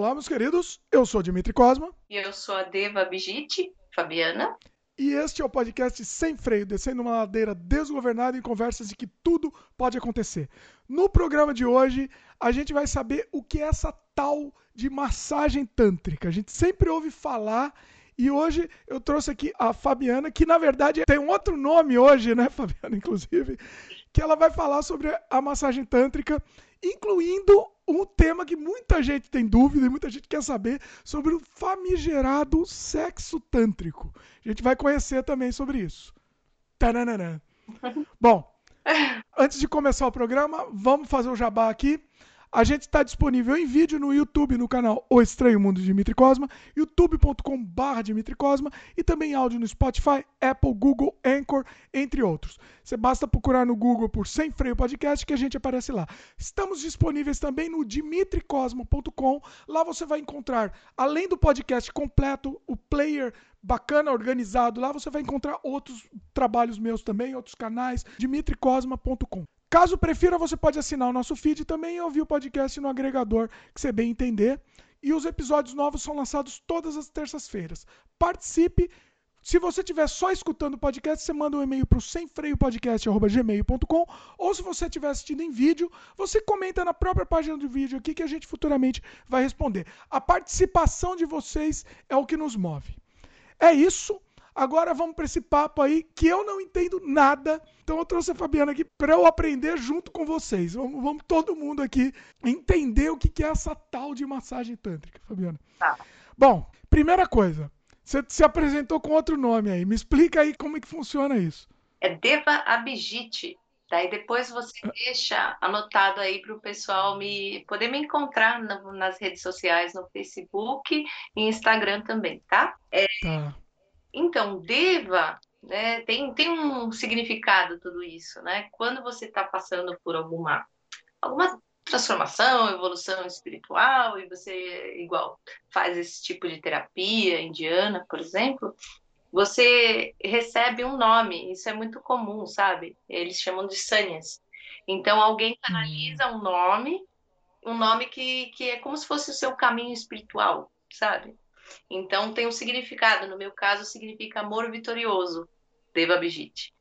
Olá, meus queridos. Eu sou Dimitri Cosma. E eu sou a Deva Bigite, Fabiana. E este é o podcast Sem Freio, descendo uma ladeira desgovernada em conversas de que tudo pode acontecer. No programa de hoje, a gente vai saber o que é essa tal de massagem tântrica. A gente sempre ouve falar e hoje eu trouxe aqui a Fabiana, que na verdade tem um outro nome hoje, né, Fabiana, inclusive, que ela vai falar sobre a massagem tântrica, incluindo um tema que muita gente tem dúvida e muita gente quer saber sobre o famigerado sexo tântrico. A gente vai conhecer também sobre isso. Taranana. Bom, antes de começar o programa, vamos fazer o jabá aqui. A gente está disponível em vídeo no YouTube, no canal O Estranho Mundo de Dimitri Cosma, youtube.com.br Dimitri Cosma e também áudio no Spotify, Apple, Google, Anchor, entre outros. Você basta procurar no Google por Sem Freio Podcast que a gente aparece lá. Estamos disponíveis também no dimitricosma.com. Lá você vai encontrar, além do podcast completo, o player bacana, organizado. Lá você vai encontrar outros trabalhos meus também, outros canais, dimitricosma.com. Caso prefira, você pode assinar o nosso feed também e ouvir o podcast no agregador que você bem entender. E os episódios novos são lançados todas as terças-feiras. Participe. Se você estiver só escutando o podcast, você manda um e-mail para o semfreiopodcast.gmail.com ou se você estiver assistindo em vídeo, você comenta na própria página do vídeo aqui que a gente futuramente vai responder. A participação de vocês é o que nos move. É isso. Agora vamos para esse papo aí que eu não entendo nada. Então eu trouxe a Fabiana aqui para eu aprender junto com vocês. Vamos, vamos, todo mundo aqui entender o que, é essa tal de massagem tântrica, Fabiana. Tá. Bom, primeira coisa, você se apresentou com outro nome aí. Me explica aí como é que funciona isso. É Deva Abhijit. Daí depois você deixa anotado aí para o pessoal me poder me encontrar nas redes sociais, no Facebook e Instagram também, tá? É, tá. Então, deva, né, tem, tem um significado tudo isso, né? Quando você está passando por alguma, alguma transformação, evolução espiritual, e você, igual, faz esse tipo de terapia indiana, por exemplo, você recebe um nome, isso é muito comum, sabe? Eles chamam de sanyas. Então, alguém canaliza um nome, um nome que, que é como se fosse o seu caminho espiritual, sabe? Então tem um significado, no meu caso significa amor vitorioso, Deva Abhijit.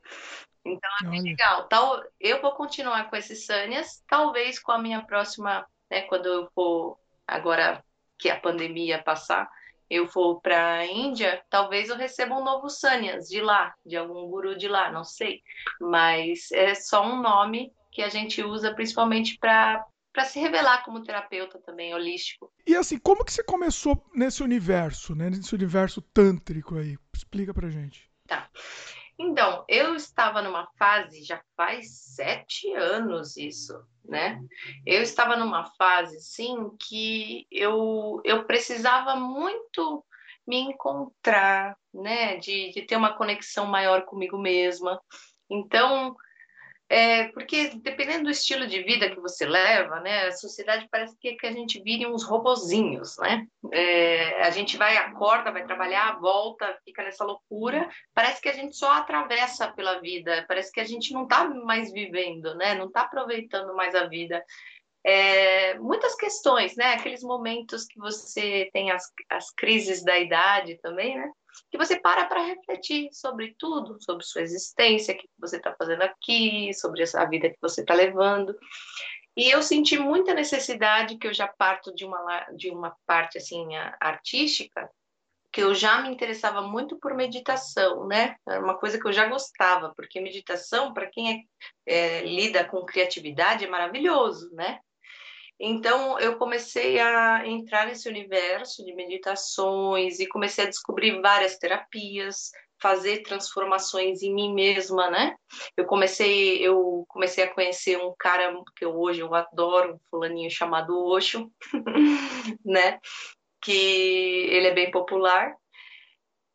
Então é bem legal. Tal, eu vou continuar com esses Sanyas, talvez com a minha próxima, né, quando eu for agora que a pandemia passar, eu for para a Índia, talvez eu receba um novo Sanyas de lá, de algum guru de lá, não sei. Mas é só um nome que a gente usa principalmente para para se revelar como terapeuta também holístico. E assim, como que você começou nesse universo, né? Nesse universo tântrico aí? Explica pra gente. Tá. Então, eu estava numa fase, já faz sete anos isso, né? Eu estava numa fase, sim, que eu, eu precisava muito me encontrar, né? De, de ter uma conexão maior comigo mesma. Então, é, porque dependendo do estilo de vida que você leva, né, a sociedade parece que, que a gente vire uns robozinhos, né? É, a gente vai, acorda, vai trabalhar, volta, fica nessa loucura. Parece que a gente só atravessa pela vida, parece que a gente não está mais vivendo, né? Não está aproveitando mais a vida. É, muitas questões, né? Aqueles momentos que você tem as, as crises da idade também, né? Que você para para refletir sobre tudo, sobre sua existência, o que você está fazendo aqui, sobre a vida que você está levando. E eu senti muita necessidade, que eu já parto de uma, de uma parte assim artística, que eu já me interessava muito por meditação, né? Era uma coisa que eu já gostava, porque meditação, para quem é, é, lida com criatividade, é maravilhoso, né? Então, eu comecei a entrar nesse universo de meditações e comecei a descobrir várias terapias, fazer transformações em mim mesma, né? Eu comecei, eu comecei a conhecer um cara que eu, hoje eu adoro, um fulaninho chamado Osho, né? Que ele é bem popular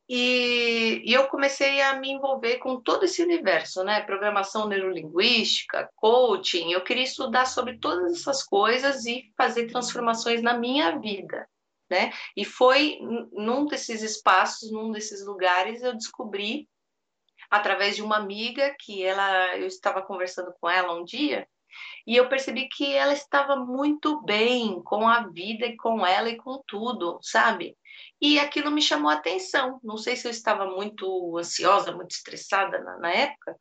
e, e, eu comecei a me envolver com todo esse universo, né? Programação neurolinguística, coaching. Eu queria estudar sobre todas essas coisas e fazer transformações na minha vida, né? E foi num desses espaços, num desses lugares, eu descobri através de uma amiga que ela, eu estava conversando com ela um dia E eu percebi que ela estava muito bem com a vida e com ela e com tudo, sabe? E aquilo me chamou a atenção. Não sei se eu estava muito ansiosa, muito estressada na, na época,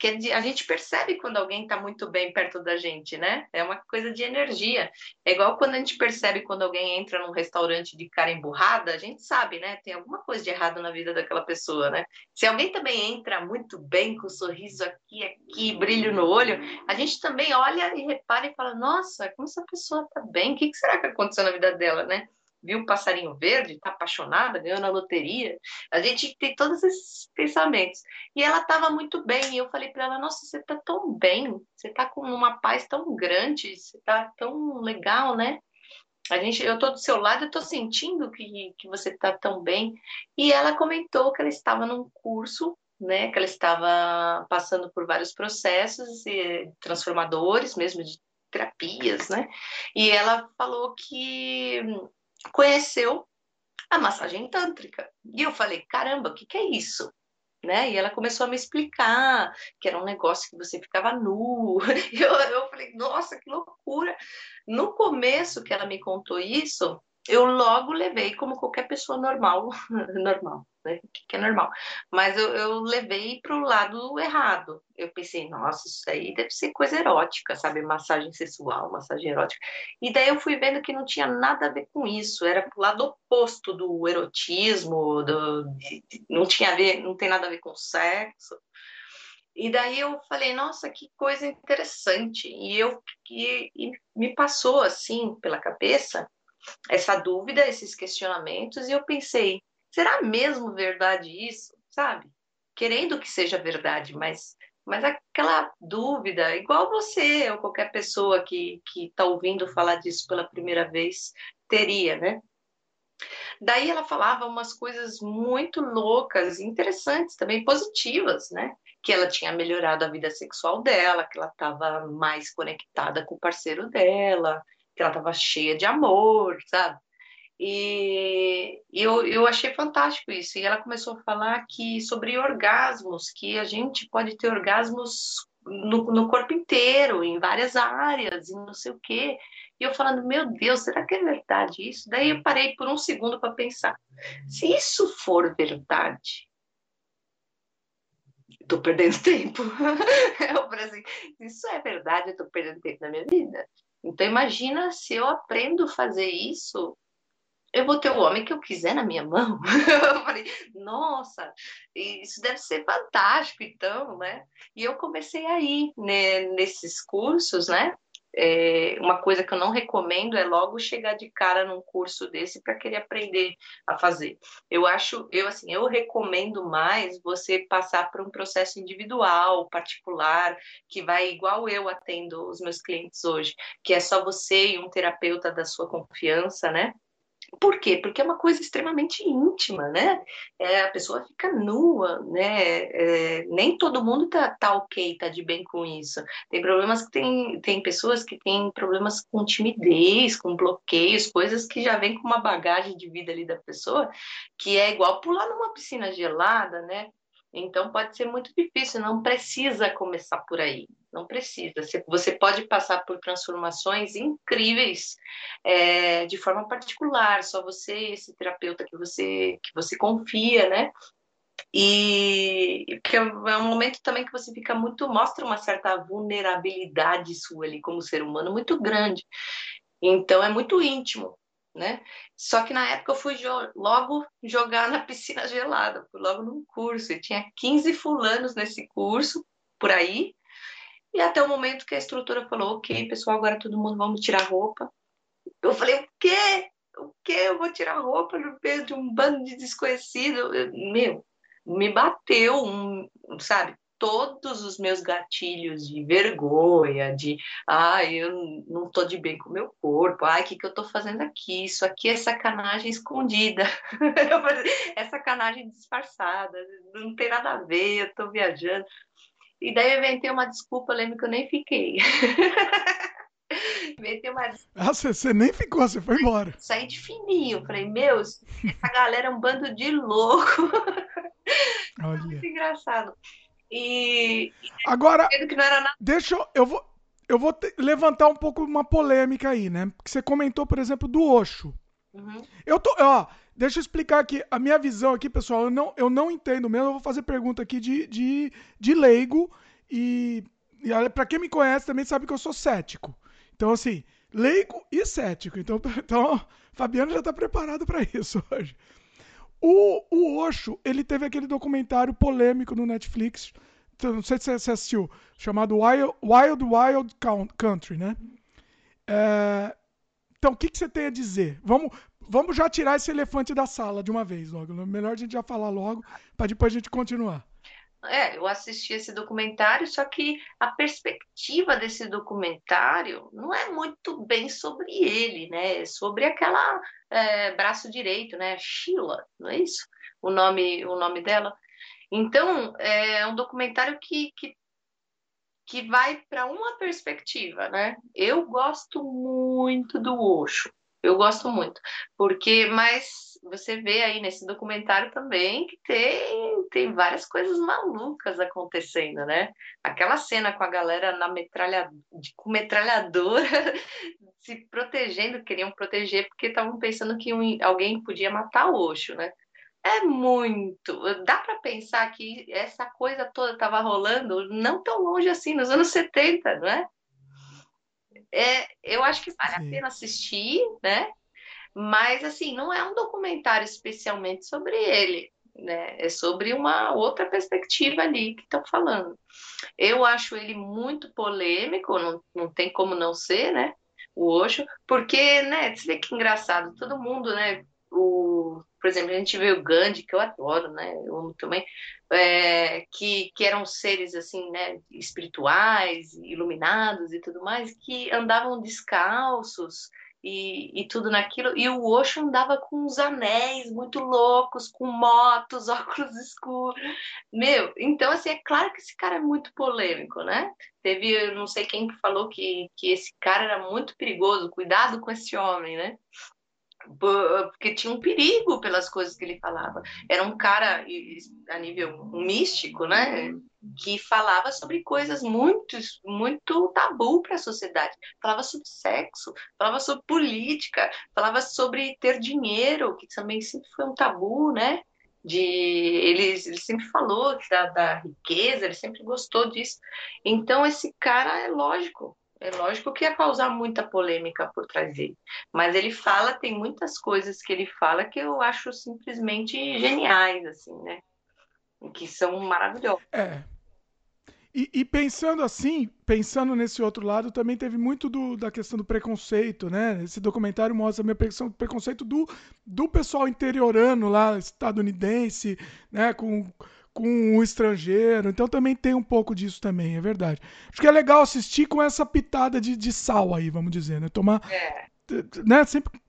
que a gente percebe quando alguém está muito bem perto da gente, né? É uma coisa de energia. É igual quando a gente percebe quando alguém entra num restaurante de cara emburrada, a gente sabe, né? Tem alguma coisa de errado na vida daquela pessoa, né? Se alguém também entra muito bem, com sorriso aqui, aqui, brilho no olho, a gente também olha e repara e fala: nossa, como essa pessoa está bem? O que será que aconteceu na vida dela, né? Viu um passarinho verde, está apaixonada, ganhou na loteria. A gente tem todos esses pensamentos. E ela estava muito bem. E eu falei para ela: Nossa, você está tão bem, você está com uma paz tão grande, você está tão legal, né? A gente, eu estou do seu lado, eu estou sentindo que, que você está tão bem. E ela comentou que ela estava num curso, né? Que ela estava passando por vários processos transformadores, mesmo de terapias, né? E ela falou que conheceu a massagem tântrica. E eu falei, caramba, o que, que é isso? Né? E ela começou a me explicar que era um negócio que você ficava nu. Eu, eu falei, nossa, que loucura! No começo que ela me contou isso, eu logo levei como qualquer pessoa normal, normal, né? Que é normal. Mas eu, eu levei para o lado errado. Eu pensei, nossa, isso aí deve ser coisa erótica, sabe? Massagem sexual, massagem erótica. E daí eu fui vendo que não tinha nada a ver com isso. Era pro lado oposto do erotismo, do, não tinha a ver, não tem nada a ver com sexo. E daí eu falei, nossa, que coisa interessante. E eu e, e me passou assim pela cabeça essa dúvida, esses questionamentos, e eu pensei, será mesmo verdade isso? Sabe? Querendo que seja verdade, mas, mas aquela dúvida, igual você ou qualquer pessoa que está ouvindo falar disso pela primeira vez, teria, né? Daí ela falava umas coisas muito loucas, interessantes, também positivas, né? Que ela tinha melhorado a vida sexual dela, que ela estava mais conectada com o parceiro dela, que ela estava cheia de amor, sabe? E, eu, eu achei fantástico isso. E ela começou a falar que sobre orgasmos, que a gente pode ter orgasmos no, no corpo inteiro, em várias áreas, e não sei o quê. E eu falando, meu Deus, será que é verdade isso? Daí eu parei por um segundo para pensar. Se isso for verdade, estou perdendo tempo. eu falei assim, isso é verdade, eu estou perdendo tempo na minha vida. Então imagina se eu aprendo a fazer isso, eu vou ter o homem que eu quiser na minha mão. eu falei, nossa, isso deve ser fantástico, então, né? E eu comecei aí né, nesses cursos, né? É, uma coisa que eu não recomendo é logo chegar de cara num curso desse para querer aprender a fazer. Eu acho, eu assim, eu recomendo mais você passar por um processo individual, particular, que vai igual eu atendo os meus clientes hoje, que é só você e um terapeuta da sua confiança, né? Por quê? Porque é uma coisa extremamente íntima, né? É, a pessoa fica nua, né? É, nem todo mundo tá, tá ok, tá de bem com isso. Tem problemas que tem, tem pessoas que têm problemas com timidez, com bloqueios, coisas que já vêm com uma bagagem de vida ali da pessoa, que é igual pular numa piscina gelada, né? Então pode ser muito difícil, não precisa começar por aí, não precisa. Você pode passar por transformações incríveis é, de forma particular, só você, esse terapeuta que você que você confia, né? E porque é um momento também que você fica muito mostra uma certa vulnerabilidade sua ali como ser humano muito grande. Então é muito íntimo né? Só que na época eu fui jo logo jogar na piscina gelada, fui logo num curso, e tinha 15 fulanos nesse curso, por aí, e até o momento que a estrutura falou, ok, pessoal, agora todo mundo vamos tirar roupa. Eu falei, o quê? O quê? Eu vou tirar roupa no meio de um bando de desconhecido? Meu, me bateu um, sabe? Todos os meus gatilhos de vergonha, de ai, eu não estou de bem com o meu corpo, ai, o que, que eu estou fazendo aqui? Isso aqui é sacanagem escondida, é sacanagem disfarçada, não tem nada a ver, eu estou viajando. E daí eu inventei uma desculpa, lembro que eu nem fiquei. inventei uma Ah, você, você nem ficou, você foi embora. Saí de fininho, falei, meu, essa galera é um bando de louco. Olha. Muito engraçado. E agora deixa eu, eu vou eu vou te, levantar um pouco uma polêmica aí, né? Porque você comentou, por exemplo, do Osho. Uhum. Eu tô, ó, deixa eu explicar aqui a minha visão aqui, pessoal. Eu não, eu não entendo mesmo. Eu vou fazer pergunta aqui de, de, de leigo e, e para quem me conhece também sabe que eu sou cético. Então assim, leigo e cético. Então, então Fabiano já está preparado para isso hoje. O, o Osho, ele teve aquele documentário polêmico no Netflix, não sei se você assistiu, chamado Wild Wild, Wild Country, né? É, então, o que, que você tem a dizer? Vamos, vamos já tirar esse elefante da sala de uma vez, logo. Melhor a gente já falar logo, para depois a gente continuar. É, eu assisti esse documentário, só que a perspectiva desse documentário não é muito bem sobre ele, né? É sobre aquela é, braço direito, né? Sheila, não é isso? O nome, o nome dela. Então, é um documentário que, que, que vai para uma perspectiva, né? Eu gosto muito do Osho. Eu gosto muito, porque, mas você vê aí nesse documentário também que tem, tem várias coisas malucas acontecendo, né? Aquela cena com a galera na metralha, com metralhadora se protegendo, queriam proteger porque estavam pensando que um, alguém podia matar o Osho, né? É muito. Dá para pensar que essa coisa toda estava rolando não tão longe assim, nos anos 70, não é? é, eu acho que vale Sim. a pena assistir, né? Mas, assim, não é um documentário especialmente sobre ele, né? É sobre uma outra perspectiva ali que estão falando. Eu acho ele muito polêmico, não, não tem como não ser, né? O Osho, porque, né? Você vê que engraçado, todo mundo, né? O, por exemplo, a gente vê o Gandhi, que eu adoro, né? Eu amo também, é, que, que eram seres assim, né, espirituais, iluminados e tudo mais, que andavam descalços e, e tudo naquilo. E o Osho andava com uns anéis muito loucos, com motos, óculos escuros. Meu, então, assim, é claro que esse cara é muito polêmico, né? Teve, não sei quem que falou que, que esse cara era muito perigoso, cuidado com esse homem, né? porque tinha um perigo pelas coisas que ele falava. Era um cara a nível místico, né? Que falava sobre coisas muito, muito tabu para a sociedade. Falava sobre sexo, falava sobre política, falava sobre ter dinheiro, que também sempre foi um tabu, né? De ele, ele sempre falou da, da riqueza, ele sempre gostou disso. Então esse cara é lógico, é lógico que ia causar muita polêmica por trás dele. Mas ele fala, tem muitas coisas que ele fala que eu acho simplesmente geniais, assim, né? Que são maravilhosas. É. E, e, pensando assim, pensando nesse outro lado, também teve muito do, da questão do preconceito, né? Esse documentário mostra a minha preconceito do, do pessoal interiorano lá, estadunidense, né? Com com o estrangeiro. Então também tem um pouco disso também, é verdade. Acho que é legal assistir com essa pitada de, de sal aí, vamos dizer, né? Tomar. É. Né? Sempre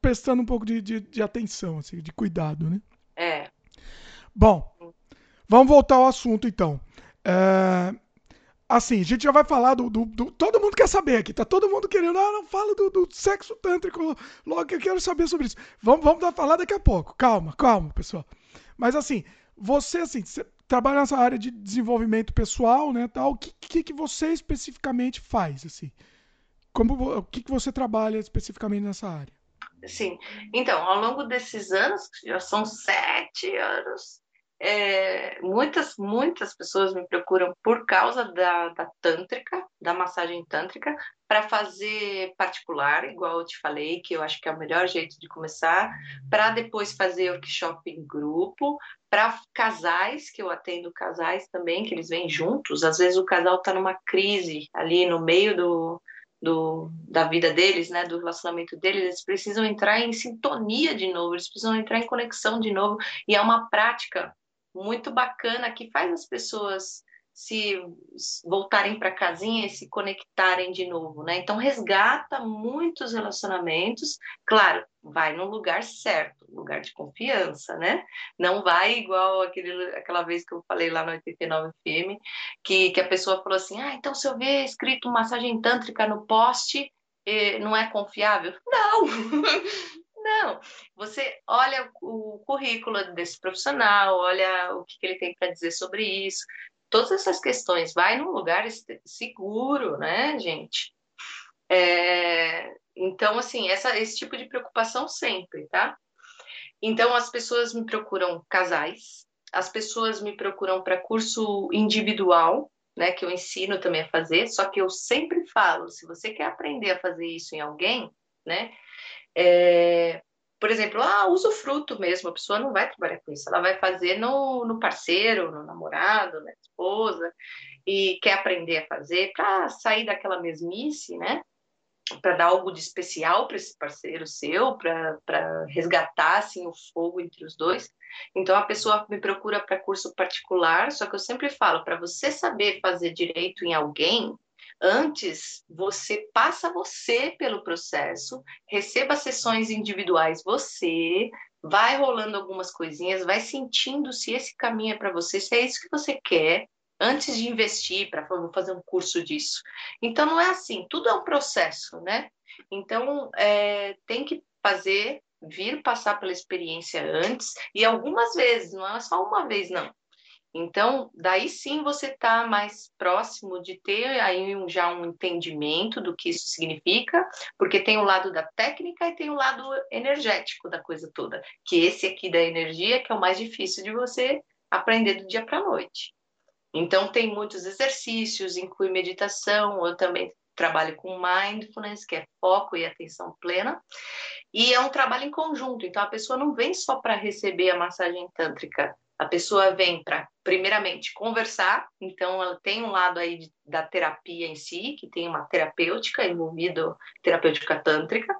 prestando um pouco de, de, de, atenção, assim, de cuidado, né? É. Bom, vamos voltar ao assunto então. É, assim, a gente já vai falar do, do, do, Todo mundo quer saber aqui, tá todo mundo querendo. Ah, não fala do, do sexo tântrico logo que eu quero saber sobre isso. Vamos, vamos falar daqui a pouco. Calma, calma, pessoal. Mas assim, você, assim, você trabalha nessa área de desenvolvimento pessoal, né, tal. O que, que, que você especificamente faz, assim? Como, o que, que você trabalha especificamente nessa área? Sim. Então, ao longo desses anos, já são sete anos, é, muitas, muitas pessoas me procuram por causa da, da tântrica, da massagem tântrica, para fazer particular, igual eu te falei, que eu acho que é o melhor jeito de começar, para depois fazer workshop em grupo, para casais, que eu atendo casais também, que eles vêm juntos, às vezes o casal está numa crise ali no meio do, do, da vida deles, né, do relacionamento deles, eles precisam entrar em sintonia de novo, eles precisam entrar em conexão de novo, e é uma prática muito bacana que faz as pessoas se voltarem para casinha e se conectarem de novo, né? Então resgata muitos relacionamentos, claro, vai no lugar certo, lugar de confiança, né? Não vai igual aquele, aquela vez que eu falei lá no 89 FM, que, que a pessoa falou assim: ah, então se eu ver escrito massagem tântrica no poste, eh, não é confiável? Não! Não, você olha o currículo desse profissional, olha o que, ele tem para dizer sobre isso, todas essas questões. Vai num lugar seguro, né, gente? É, então, assim, essa, esse tipo de preocupação sempre, tá? Então, as pessoas me procuram casais, as pessoas me procuram para curso individual, né, que eu ensino também a fazer, só que eu sempre falo, se você quer aprender a fazer isso em alguém, né, é, por exemplo, ah, usa o fruto mesmo, a pessoa não vai trabalhar com isso, ela vai fazer no, no parceiro, no namorado, na esposa, e quer aprender a fazer para sair daquela mesmice, né? Para dar algo de especial para esse parceiro seu, para resgatar assim, o fogo entre os dois. Então a pessoa me procura para curso particular, só que eu sempre falo, para você saber fazer direito em alguém, Antes, você passa você pelo processo, receba sessões individuais você, vai rolando algumas coisinhas, vai sentindo se esse caminho é para você, se é isso que você quer, antes de investir para fazer um curso disso. Então, não é assim, tudo é um processo, né? Então, é, tem que fazer, vir passar pela experiência antes, e algumas vezes, não é só uma vez, não. Então, daí sim você está mais próximo de ter aí um, já um entendimento do que isso significa, porque tem o lado da técnica e tem o lado energético da coisa toda, que esse aqui da energia que é o mais difícil de você aprender do dia para a noite. Então, tem muitos exercícios, inclui meditação, eu também trabalho com mindfulness, que é foco e atenção plena, e é um trabalho em conjunto, então a pessoa não vem só para receber a massagem tântrica, a pessoa vem para, primeiramente, conversar, então ela tem um lado aí da terapia em si, que tem uma terapêutica envolvida, terapêutica tântrica.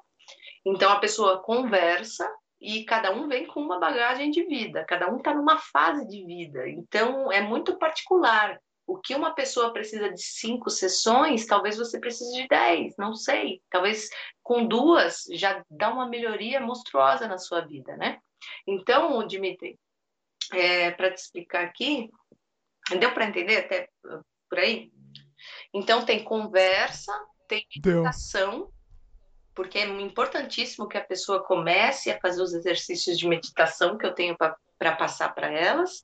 Então a pessoa conversa e cada um vem com uma bagagem de vida, cada um está numa fase de vida, então é muito particular. O que uma pessoa precisa de cinco sessões, talvez você precise de dez, não sei. Talvez com duas já dá uma melhoria monstruosa na sua vida, né? Então, Dimitri, é, para te explicar aqui. Deu para entender até por aí? Então, tem conversa, tem meditação, porque é importantíssimo que a pessoa comece a fazer os exercícios de meditação que eu tenho para passar para elas.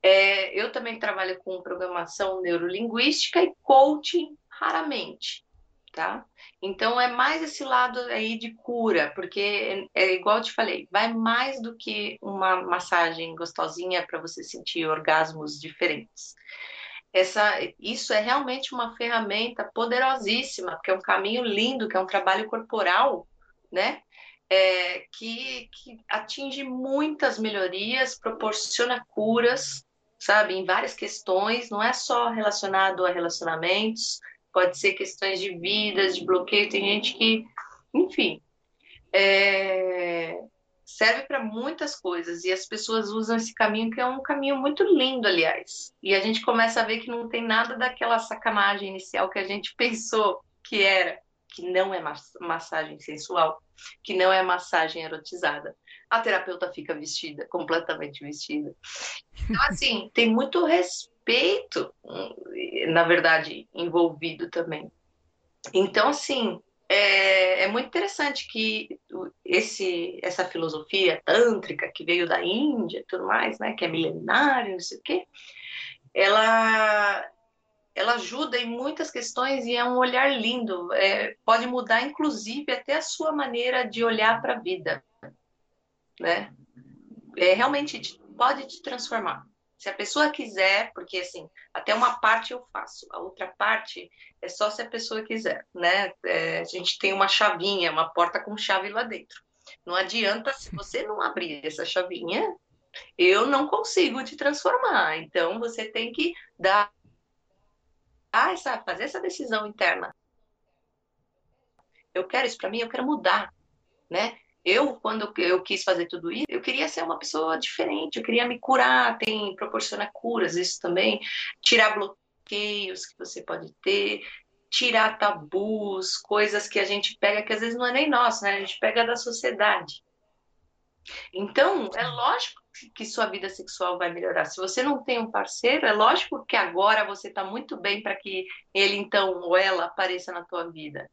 É, eu também trabalho com programação neurolinguística e coaching raramente tá? Então é mais esse lado aí de cura, porque é, é igual eu te falei, vai mais do que uma massagem gostosinha para você sentir orgasmos diferentes. Essa, isso é realmente uma ferramenta poderosíssima, porque é um caminho lindo, que é um trabalho corporal, né? É, que, que atinge muitas melhorias, proporciona curas, sabe, em várias questões, não é só relacionado a relacionamentos, pode ser questões de vidas, de bloqueio. Tem gente que, enfim, é, serve para muitas coisas e as pessoas usam esse caminho que é um caminho muito lindo, aliás. E a gente começa a ver que não tem nada daquela sacanagem inicial que a gente pensou que era, que não é massagem sensual, que não é massagem erotizada. A terapeuta fica vestida, completamente vestida. Então, assim, tem muito respeito respeito, na verdade, envolvido também. Então, assim, é, é, muito interessante que esse, essa filosofia tântrica que veio da Índia tudo mais, né, que é milenária, não sei o quê, ela, ela ajuda em muitas questões e é um olhar lindo. É, pode mudar, inclusive, até a sua maneira de olhar para a vida, né? É, realmente pode te transformar. Se a pessoa quiser, porque assim, até uma parte eu faço, a outra parte é só se a pessoa quiser, né? É, a gente tem uma chavinha, uma porta com chave lá dentro. Não adianta, se você não abrir essa chavinha, eu não consigo te transformar. Então, você tem que dar essa, fazer essa decisão interna. Eu quero isso para mim, eu quero mudar, né? Eu, quando eu quis fazer tudo isso, eu queria ser uma pessoa diferente, eu queria me curar, tem proporciona curas isso também, tirar bloqueios que você pode ter, tirar tabus, coisas que a gente pega que às vezes não é nem nosso, né? A gente pega da sociedade. Então, é lógico que sua vida sexual vai melhorar. Se você não tem um parceiro, é lógico que agora você está muito bem para que ele então ou ela apareça na tua vida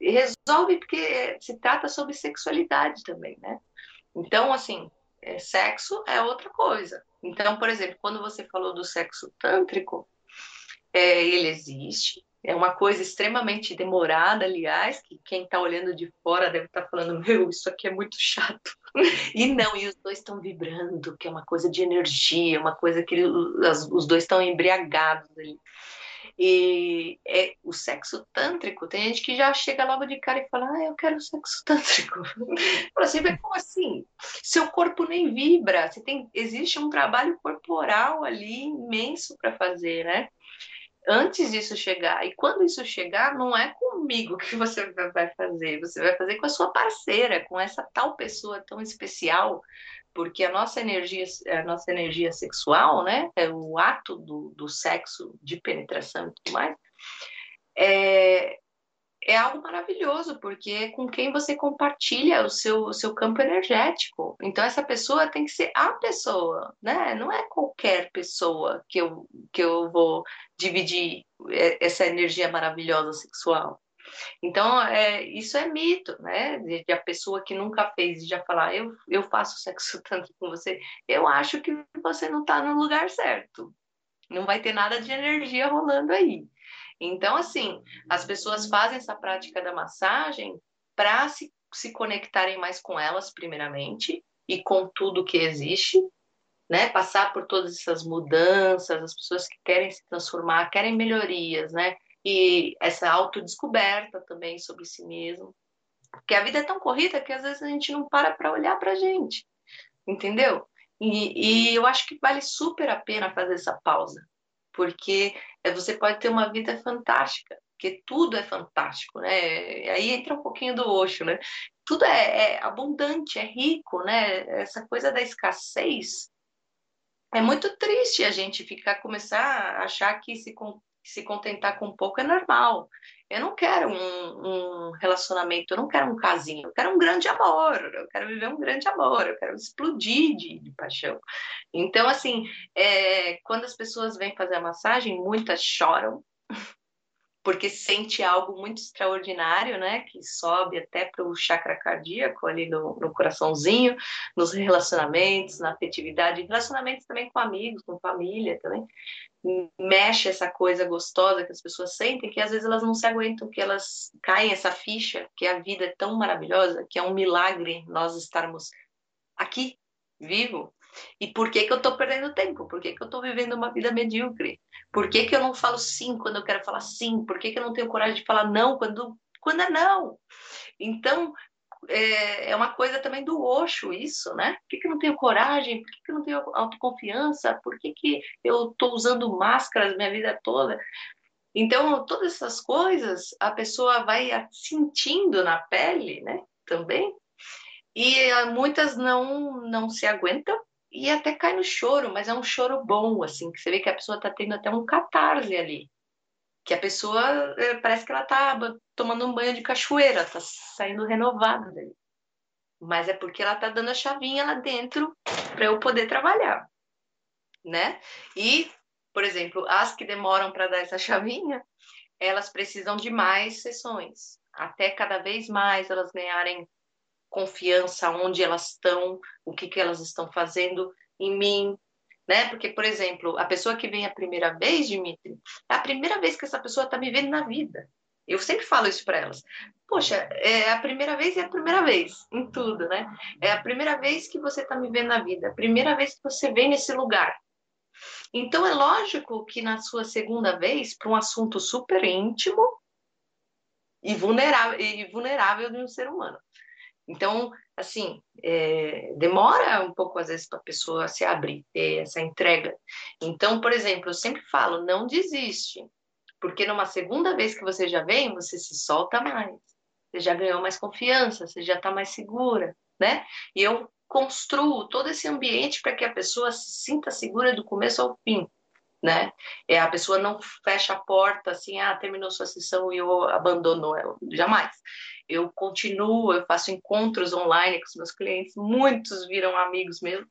resolve porque se trata sobre sexualidade também, né? Então, assim, É, sexo é outra coisa. Então, por exemplo, quando você falou do sexo tântrico, é, ele existe, é uma coisa extremamente demorada, aliás, que quem está olhando de fora deve estar tá falando, meu, isso aqui é muito chato. E não, e os dois estão vibrando, que é uma coisa de energia, uma coisa que os dois estão embriagados ali. E é, o sexo tântrico, tem gente que já chega logo de cara e fala, ah, eu quero sexo tântrico. Fala assim, como assim? Seu corpo nem vibra, você tem, existe um trabalho corporal ali imenso para fazer, né? Antes disso chegar. E quando isso chegar, não é comigo que você vai fazer, você vai fazer com a sua parceira, com essa tal pessoa tão especial porque a nossa energia, a nossa energia sexual, né, é o ato do, do sexo de penetração e tudo mais, é, é algo maravilhoso, porque é com quem você compartilha o seu, o seu campo energético. Então, essa pessoa tem que ser a pessoa, né? Não é qualquer pessoa que eu, que eu vou dividir é, essa energia maravilhosa sexual. Então, é, isso é mito, né? De, de, a pessoa que nunca fez e já falar, eu, eu faço sexo tanto com você, eu acho que você não está no lugar certo. Não vai ter nada de energia rolando aí. Então, assim, as pessoas fazem essa prática da massagem para se, se conectarem mais com elas, primeiramente, e com tudo que existe, né? Passar por todas essas mudanças, as pessoas que querem se transformar, querem melhorias, né? E essa autodescoberta também sobre si mesmo. Porque a vida é tão corrida que às vezes a gente não para para olhar para a gente, entendeu? E, e, eu acho que vale super a pena fazer essa pausa, porque você pode ter uma vida fantástica, porque tudo é fantástico, né? Aí entra um pouquinho do Osho, né? Tudo é, é abundante, é rico, né? Essa coisa da escassez é muito triste a gente ficar começar a achar que se se contentar com pouco é normal. Eu não quero um, um, relacionamento, eu não quero um casinho, eu quero um grande amor, eu quero viver um grande amor, eu quero explodir de, de paixão. Então, assim, é, quando as pessoas vêm fazer a massagem, muitas choram, porque sente algo muito extraordinário, né? Que sobe até para o chakra cardíaco, ali no, no, coraçãozinho, nos relacionamentos, na afetividade, relacionamentos também com amigos, com família também mexe essa coisa gostosa que as pessoas sentem, que às vezes elas não se aguentam, que elas caem essa ficha, que a vida é tão maravilhosa, que é um milagre nós estarmos aqui, vivo. E por que, que eu estou perdendo tempo? Por que, que eu estou vivendo uma vida medíocre? Por que, que eu não falo sim quando eu quero falar sim? Por que, que eu não tenho coragem de falar não quando, quando é não? Então, é, é uma coisa também do Osho isso, né? Por que, que eu não tenho coragem? Por que, que eu não tenho autoconfiança? Por que, que eu estou usando máscaras minha vida toda? Então, todas essas coisas a pessoa vai sentindo na pele, né? Também. E ah, muitas não, não se aguentam e até cai no choro, mas é um choro bom, assim, que você vê que a pessoa está tendo até um catarse ali que a pessoa eh, parece que ela tá tomando um banho de cachoeira, tá saindo renovada dali. Mas é porque ela tá dando a chavinha lá dentro para eu poder trabalhar, né? E, por exemplo, as que demoram para dar essa chavinha, elas precisam de mais sessões, até cada vez mais elas ganharem confiança onde elas estão, o que que elas estão fazendo em mim, né? Porque, por exemplo, a pessoa que vem a primeira vez, Dimitri, é a primeira vez que essa pessoa está me vendo na vida. Eu sempre falo isso para elas. Poxa, é a primeira vez e é a primeira vez em tudo, né? É a primeira vez que você está me vendo na vida, a primeira vez que você vem nesse lugar. Então é lógico que na sua segunda vez, para um assunto super íntimo e vulnerável, e vulnerável de um ser humano. Então, assim, é, demora um pouco às vezes para a pessoa se abrir, ter essa entrega. Então, por exemplo, eu sempre falo, não desiste, porque numa segunda vez que você já vem, você se solta mais, você já ganhou mais confiança, você já está mais segura, né? E eu construo todo esse ambiente para que a pessoa se sinta segura do começo ao fim. Né? É, a pessoa não fecha a porta assim, ah, terminou sua sessão e eu abandonou ela. Jamais eu continuo, eu faço encontros online com os meus clientes, muitos viram amigos mesmo,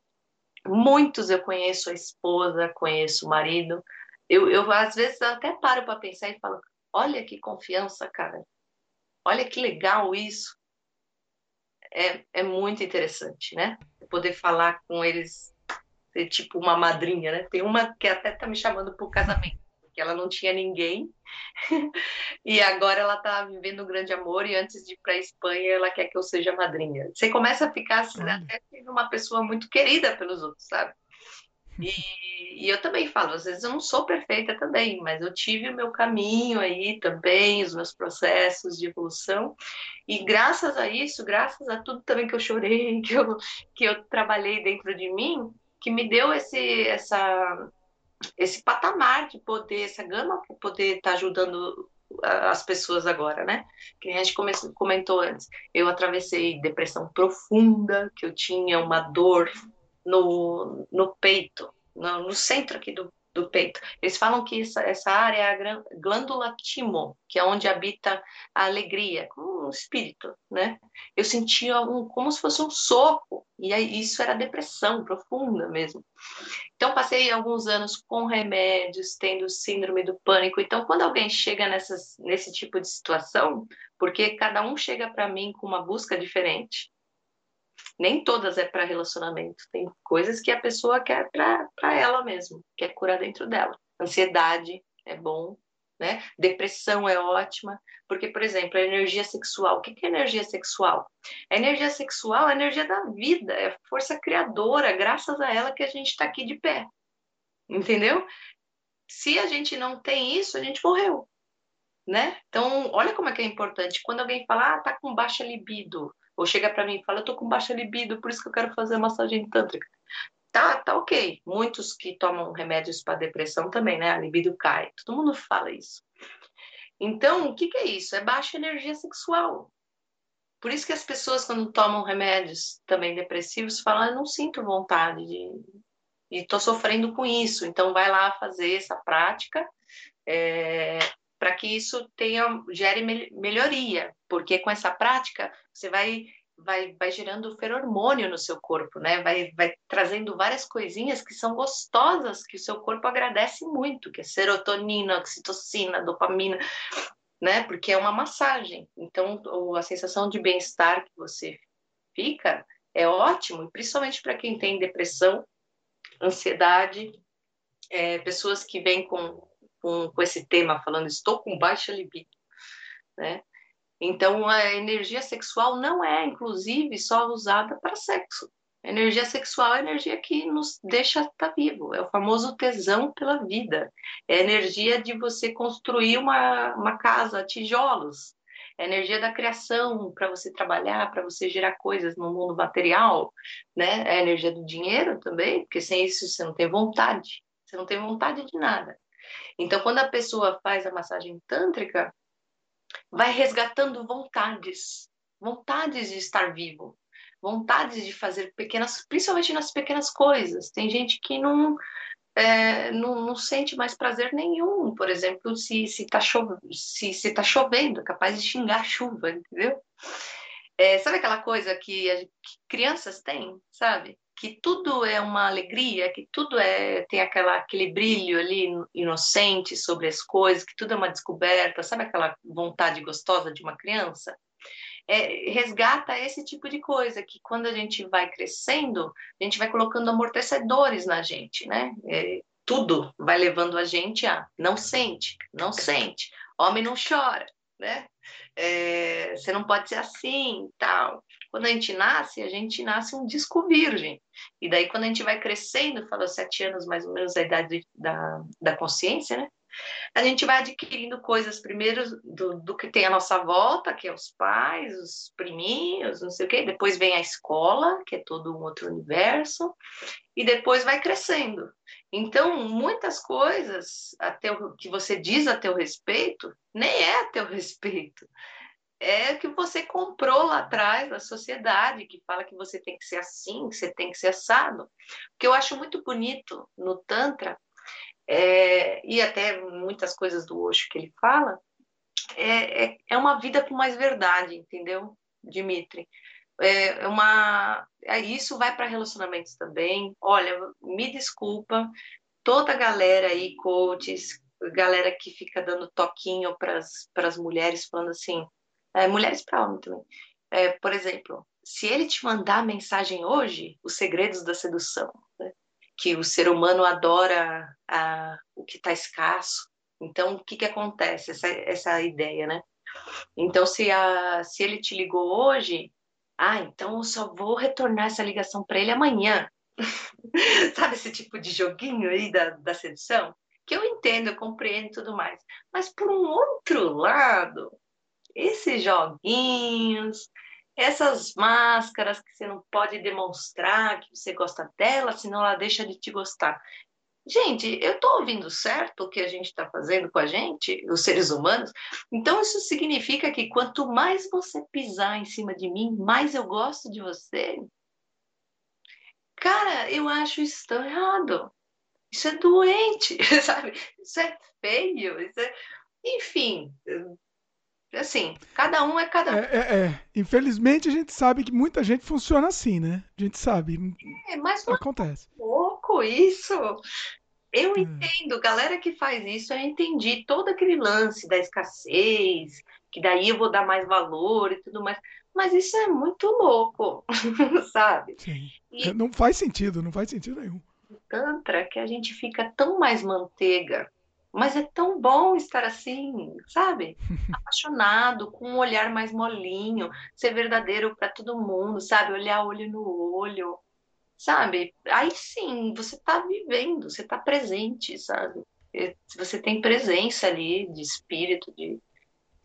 muitos eu conheço a esposa, conheço o marido. Eu, eu às vezes até paro para pensar e falo: olha que confiança, cara, olha que legal isso. É, é muito interessante, né? poder falar com eles, tipo uma madrinha, né? Tem uma que até tá me chamando pro casamento, porque ela não tinha ninguém, e agora ela tá vivendo um grande amor, e antes de ir pra Espanha, ela quer que eu seja madrinha. Você começa a ficar assim, até uma pessoa muito querida pelos outros, sabe? E, e, eu também falo, às vezes eu não sou perfeita também, mas eu tive o meu caminho aí também, os meus processos de evolução. E graças a isso, graças a tudo também que eu chorei, que eu, que eu trabalhei dentro de mim, que me deu esse, essa, esse patamar de poder, essa gama para poder estar tá ajudando as pessoas agora, né? Que a gente comentou antes. Eu atravessei depressão profunda, que eu tinha uma dor no, no peito, no, no centro aqui do, do peito. Eles falam que essa, área é a glândula timo, que é onde habita a alegria, como um espírito, né? Eu sentia um, como se fosse um soco, e aí, isso era depressão profunda mesmo. Então, passei alguns anos com remédios, tendo síndrome do pânico. Então, quando alguém chega nessas, nesse tipo de situação, porque cada um chega para mim com uma busca diferente, nem todas é para relacionamento. Tem coisas que a pessoa quer para ela mesma, quer curar dentro dela. Ansiedade é bom, né? Depressão é ótima, porque, por exemplo, a energia sexual. O que é energia sexual? A energia sexual é a energia da vida, é a força criadora, graças a ela que a gente está aqui de pé. Entendeu? Se a gente não tem isso, a gente morreu. Né? Então, olha como é que é importante. Quando alguém fala, ah, tá com baixa libido, ou chega para mim e fala, eu tô com baixa libido, por isso que eu quero fazer massagem tântrica. Tá, tá ok. Muitos que tomam remédios para depressão também, né? A libido cai. Todo mundo fala isso. Então, o que, que é isso? É baixa energia sexual. Por isso que as pessoas, quando tomam remédios também depressivos, falam, ah, não sinto vontade de. E estou sofrendo com isso. Então, vai lá fazer essa prática. É, para que isso tenha gere melhoria, porque com essa prática você vai vai, vai gerando feromônio no seu corpo, né? Vai, vai trazendo várias coisinhas que são gostosas, que o seu corpo agradece muito, que é serotonina, oxitocina, dopamina, né? Porque é uma massagem. Então, a sensação de bem-estar que você fica é ótimo, principalmente para quem tem depressão, ansiedade, é, pessoas que vêm com com, com esse tema, falando estou com baixa libido, né? Então, a energia sexual não é, inclusive, só usada para sexo. A energia sexual é a energia que nos deixa estar tá vivo, é o famoso tesão pela vida, é a energia de você construir uma, uma casa, tijolos, é a energia da criação para você trabalhar, para você gerar coisas no mundo material, né? É a energia do dinheiro também, porque sem isso você não tem vontade, você não tem vontade de nada. Então, quando a pessoa faz a massagem tântrica, vai resgatando vontades, vontades de estar vivo, vontades de fazer pequenas, principalmente nas pequenas coisas. Tem gente que não é, não, não, sente mais prazer nenhum, por exemplo, se está se, se tá chovendo, é capaz de xingar a chuva, entendeu? É, sabe aquela coisa que, que crianças têm, sabe? Que tudo é uma alegria, que tudo é tem aquela, aquele brilho ali inocente sobre as coisas, que tudo é uma descoberta, sabe aquela vontade gostosa de uma criança? É, resgata esse tipo de coisa que quando a gente vai crescendo, a gente vai colocando amortecedores na gente, né? É, tudo vai levando a gente a não sente, não sente, homem não chora, né? É, você não pode ser assim, tal. Quando a gente nasce, a gente nasce um disco virgem. E daí, quando a gente vai crescendo, falou sete anos mais ou menos a idade da, da consciência, né? A gente vai adquirindo coisas primeiro do, do que tem à nossa volta, que é os pais, os priminhos, não sei o quê. Depois vem a escola, que é todo um outro universo. E depois vai crescendo. Então, muitas coisas até o que você diz a teu respeito, nem é a teu respeito é que você comprou lá atrás da sociedade, que fala que você tem que ser assim, que você tem que ser assado. O que eu acho muito bonito no Tantra, é, e até muitas coisas do Osho que ele fala, é, é, é uma vida com mais verdade, entendeu, Dimitri? É, é uma, é, isso vai para relacionamentos também. Olha, me desculpa, toda a galera aí, coaches, galera que fica dando toquinho para as mulheres, falando assim: é, mulheres para homem também. É, por exemplo, se ele te mandar mensagem hoje, os segredos da sedução, né? que o ser humano adora a, o que está escasso. Então, o que, que acontece? Essa, essa ideia, né? Então, se, a, se ele te ligou hoje, ah, então eu só vou retornar essa ligação para ele amanhã. Sabe esse tipo de joguinho aí da, da sedução? Que eu entendo, eu compreendo e tudo mais. Mas por um outro lado, esses joguinhos, essas máscaras que você não pode demonstrar que você gosta dela, senão ela deixa de te gostar. Gente, eu estou ouvindo certo o que a gente está fazendo com a gente, os seres humanos? Então, isso significa que quanto mais você pisar em cima de mim, mais eu gosto de você? Cara, eu acho isso tão errado. Isso é doente, sabe? Isso é feio. Isso é... Enfim, assim, cada um é cada um. É, é, é, Infelizmente, a gente sabe que muita gente funciona assim, né? A gente sabe. É, mas acontece. É pouco isso. Eu é. entendo, galera que faz isso, eu entendi todo aquele lance da escassez, que daí eu vou dar mais valor e tudo mais. Mas isso é muito louco, sabe? Sim. E... É, não faz sentido, não faz sentido nenhum. Tantra que a gente fica tão mais manteiga mas é tão bom estar assim, sabe? Apaixonado, com um olhar mais molinho, ser verdadeiro para todo mundo, sabe? Olhar olho no olho, sabe? Aí sim, você está vivendo, você está presente, sabe? Você tem presença ali de espírito, de.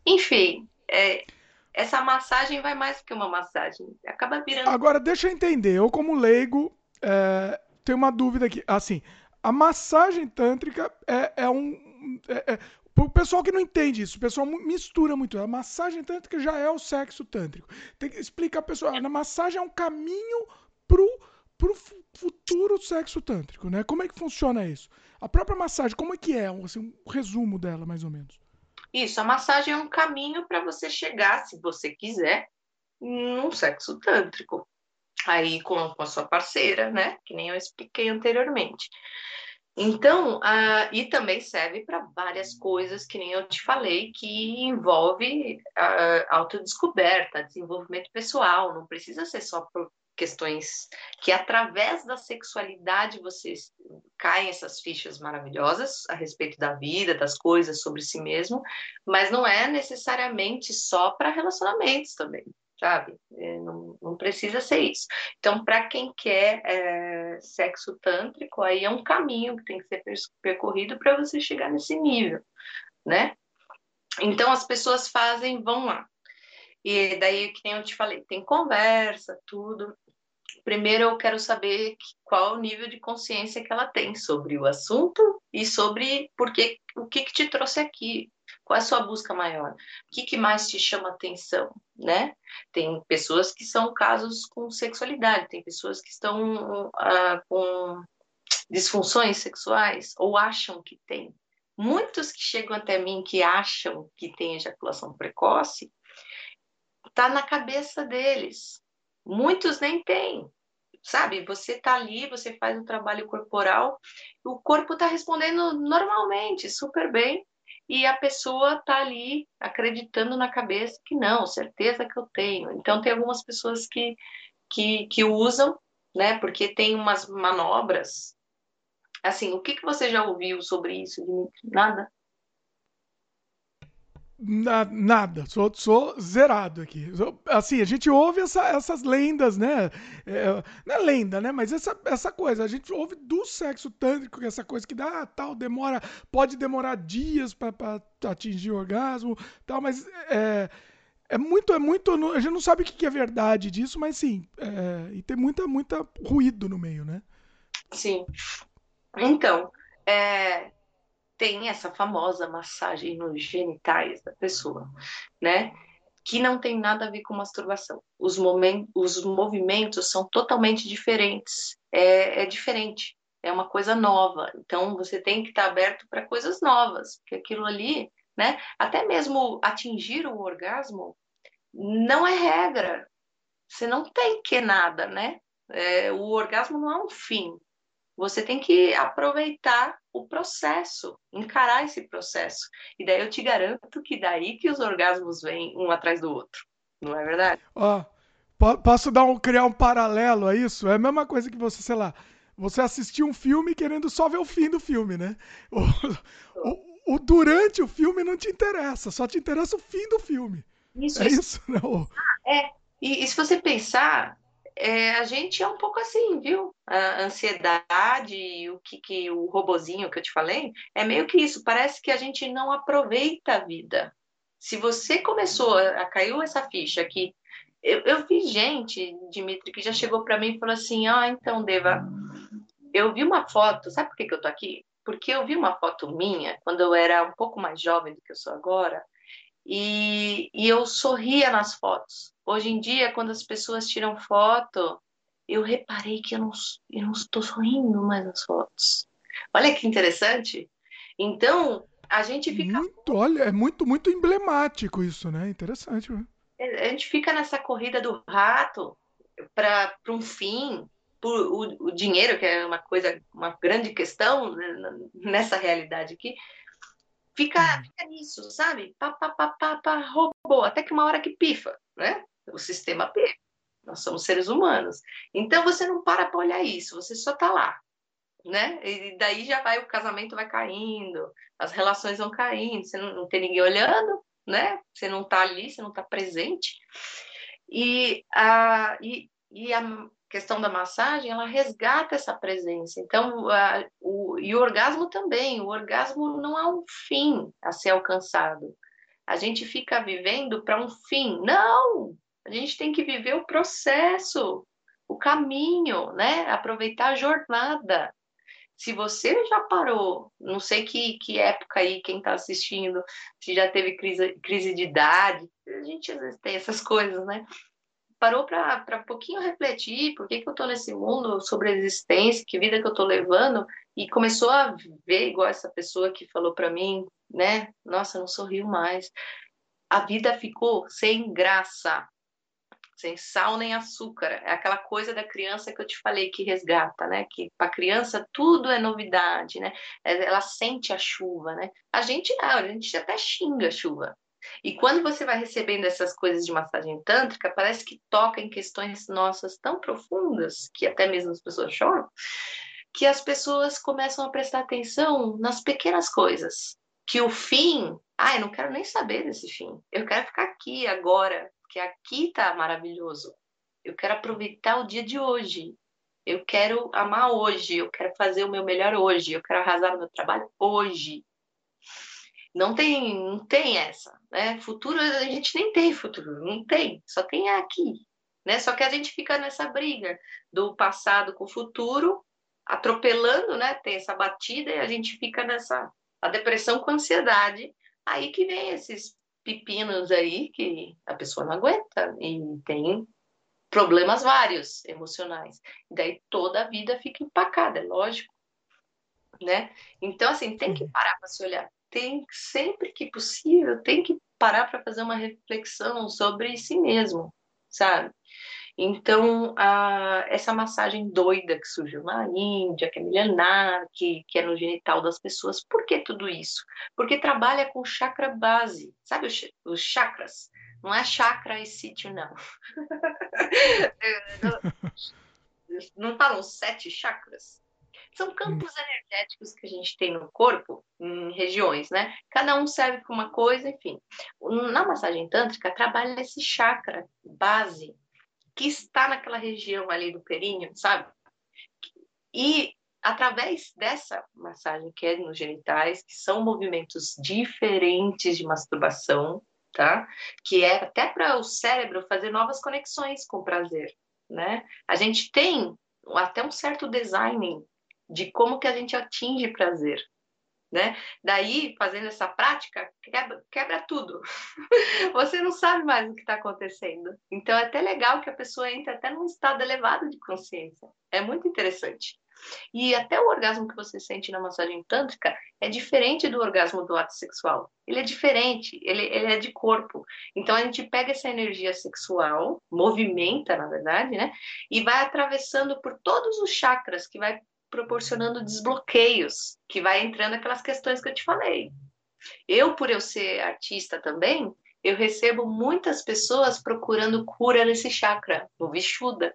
Enfim, é, essa massagem vai mais que uma massagem. Acaba virando. Agora, deixa eu entender. Eu, como leigo, é, tenho uma dúvida aqui. Assim, a massagem tântrica é, é um. É, é, o pessoal que não entende isso, o pessoal mistura muito. A massagem tântrica já é o sexo tântrico. Tem que explicar a pessoa. A massagem é um caminho pro, pro futuro sexo tântrico, né? Como é que funciona isso? A própria massagem, como é que é? Assim, um resumo dela, mais ou menos. Isso, a massagem é um caminho para você chegar, se você quiser, num sexo tântrico. Aí com, com a sua parceira, né? Que nem eu expliquei anteriormente. Então, uh, e também serve para várias coisas que nem eu te falei, que envolve uh, autodescoberta, desenvolvimento pessoal, não precisa ser só por questões que através da sexualidade vocês caem essas fichas maravilhosas a respeito da vida, das coisas sobre si mesmo, mas não é necessariamente só para relacionamentos também sabe? É, não, não, precisa ser isso. Então, para quem quer é, sexo tântrico, aí é um caminho que tem que ser percorrido para você chegar nesse nível, né? Então, as pessoas fazem, vão lá. E daí, que nem eu te falei, tem conversa, tudo. Primeiro, eu quero saber qual o nível de consciência que ela tem sobre o assunto e sobre por que, o que, que te trouxe aqui, qual é a sua busca maior? O que, que mais te chama atenção, né? Tem pessoas que são casos com sexualidade, tem pessoas que estão uh, com disfunções sexuais ou acham que tem. Muitos que chegam até mim que acham que tem ejaculação precoce, tá na cabeça deles. Muitos nem têm, sabe? Você tá ali, você faz um trabalho corporal, o corpo tá respondendo normalmente, super bem, e a pessoa está ali acreditando na cabeça que não, certeza que eu tenho. Então tem algumas pessoas que, que, que usam, né? Porque tem umas manobras. Assim, o que, que você já ouviu sobre isso? Nada? Na, nada, sou, sou zerado aqui. Sou, assim, a gente ouve essa, essas lendas, né? É, não é lenda, né? Mas essa, essa coisa, a gente ouve do sexo tântrico, é essa coisa que dá tal, demora, pode demorar dias para atingir o orgasmo, tal, mas é, é muito, é muito. A gente não sabe o que é verdade disso, mas sim, é, e tem muita, muita ruído no meio, né? Sim. Então, é, tem essa famosa massagem nos genitais da pessoa, né? Que não tem nada a ver com masturbação. Os, os movimentos são totalmente diferentes. É, é diferente. É uma coisa nova. Então você tem que estar aberto para coisas novas, porque aquilo ali, né? Até mesmo atingir o orgasmo não é regra. Você não tem que nada, né? É, o orgasmo não é um fim, você tem que aproveitar o processo, encarar esse processo. E daí eu te garanto que daí que os orgasmos vêm um atrás do outro. Não é verdade? Ó, Posso dar um, criar um paralelo a isso? É a mesma coisa que você, sei lá, você assistir um filme querendo só ver o fim do filme, né? O, o, o durante o filme não te interessa, só te interessa o fim do filme. Isso, é isso, isso não? É, e, e se você pensar, é, a gente é um pouco assim, viu? A ansiedade, o que, que o robozinho que eu te falei, é meio que isso. Parece que a gente não aproveita a vida. Se você começou a, caiu essa ficha aqui, eu, eu vi gente, Dimitri, que já chegou para mim e falou assim: Ah, então, Deva, eu vi uma foto, sabe por que, que eu tô aqui? Porque eu vi uma foto minha quando eu era um pouco mais jovem do que eu sou agora, e, e eu sorria nas fotos. Hoje em dia, quando as pessoas tiram foto, eu reparei que eu não, eu não estou sorrindo mais nas fotos. Olha que interessante. Então, a gente fica. Muito, olha, é muito, muito emblemático isso, né? Interessante. Né? A gente fica nessa corrida do rato para um fim, por o, o, dinheiro, que é uma coisa, uma grande questão né, nessa realidade aqui, fica, uhum. fica nisso, sabe? Pá, pá, pá, pá, pá, roubou, até que uma hora que pifa, né? O sistema pifa. Nós somos seres humanos. Então você não para para olhar isso, você só tá lá, né? E daí já vai o casamento vai caindo, as relações vão caindo, você não, não tem ninguém olhando, né? Você não tá ali, você não tá presente. E a, e, e a questão da massagem, ela resgata essa presença. Então, a, o, e o orgasmo também. O orgasmo não é um fim a ser alcançado. A gente fica vivendo para um fim. Não! A gente tem que viver o processo, o caminho, né? Aproveitar a jornada. Se você já parou, não sei que, que época aí, quem está assistindo, se já teve crise, crise de idade, a gente às vezes tem essas coisas, né? Parou para um pouquinho refletir por que, que eu estou nesse mundo, sobre a existência, que vida que eu estou levando, e começou a ver igual essa pessoa que falou para mim, né? Nossa, não sorriu mais. A vida ficou sem graça, sem sal nem açúcar. É aquela coisa da criança que eu te falei que resgata, né? Que para criança tudo é novidade, né? Ela sente a chuva, né? A gente não, a gente até xinga a chuva. E quando você vai recebendo essas coisas de massagem tântrica, parece que toca em questões nossas tão profundas, que até mesmo as pessoas choram, que as pessoas começam a prestar atenção nas pequenas coisas. Que o fim, ah, eu não quero nem saber desse fim. Eu quero ficar aqui agora, porque aqui tá maravilhoso. Eu quero aproveitar o dia de hoje. Eu quero amar hoje, eu quero fazer o meu melhor hoje, eu quero arrasar no meu trabalho hoje. Não tem, não tem essa, né? Futuro a gente nem tem futuro, não tem, só tem aqui, né? Só que a gente fica nessa briga do passado com o futuro, atropelando, né? Tem essa batida e a gente fica nessa a depressão com a ansiedade. Aí que vem esses pepinos aí que a pessoa não aguenta e tem problemas vários emocionais. E daí toda a vida fica empacada, é lógico, né? Então assim, tem que parar para se olhar tem sempre que possível, tem que parar para fazer uma reflexão sobre si mesmo, sabe? Então, a, essa massagem doida que surgiu na Índia, que é milenar, que, que é no genital das pessoas, por que tudo isso? Porque trabalha com chakra base, sabe os, os chakras? Não é chakra e sítio, não. não falam sete chakras? São campos energéticos que a gente tem no corpo, em regiões, né? Cada um serve para uma coisa, enfim. Na massagem tântrica, trabalha esse chakra base, que está naquela região ali do períneo, sabe? E através dessa massagem que é nos genitais, que são movimentos diferentes de masturbação, tá? Que é até para o cérebro fazer novas conexões com o prazer, né? A gente tem até um certo design de como que a gente atinge prazer, né? Daí, fazendo essa prática, quebra, quebra tudo. Você não sabe mais o que está acontecendo. Então, é até legal que a pessoa entre até num estado elevado de consciência. É muito interessante. E até o orgasmo que você sente na massagem tântrica é diferente do orgasmo do ato sexual. Ele é diferente, ele, ele é de corpo. Então a gente pega essa energia sexual, movimenta, na verdade, né? E vai atravessando por todos os chakras, que vai proporcionando desbloqueios, que vai entrando aquelas questões que eu te falei. Eu, por eu ser artista também, eu recebo muitas pessoas procurando cura nesse chakra, o Vishuddha,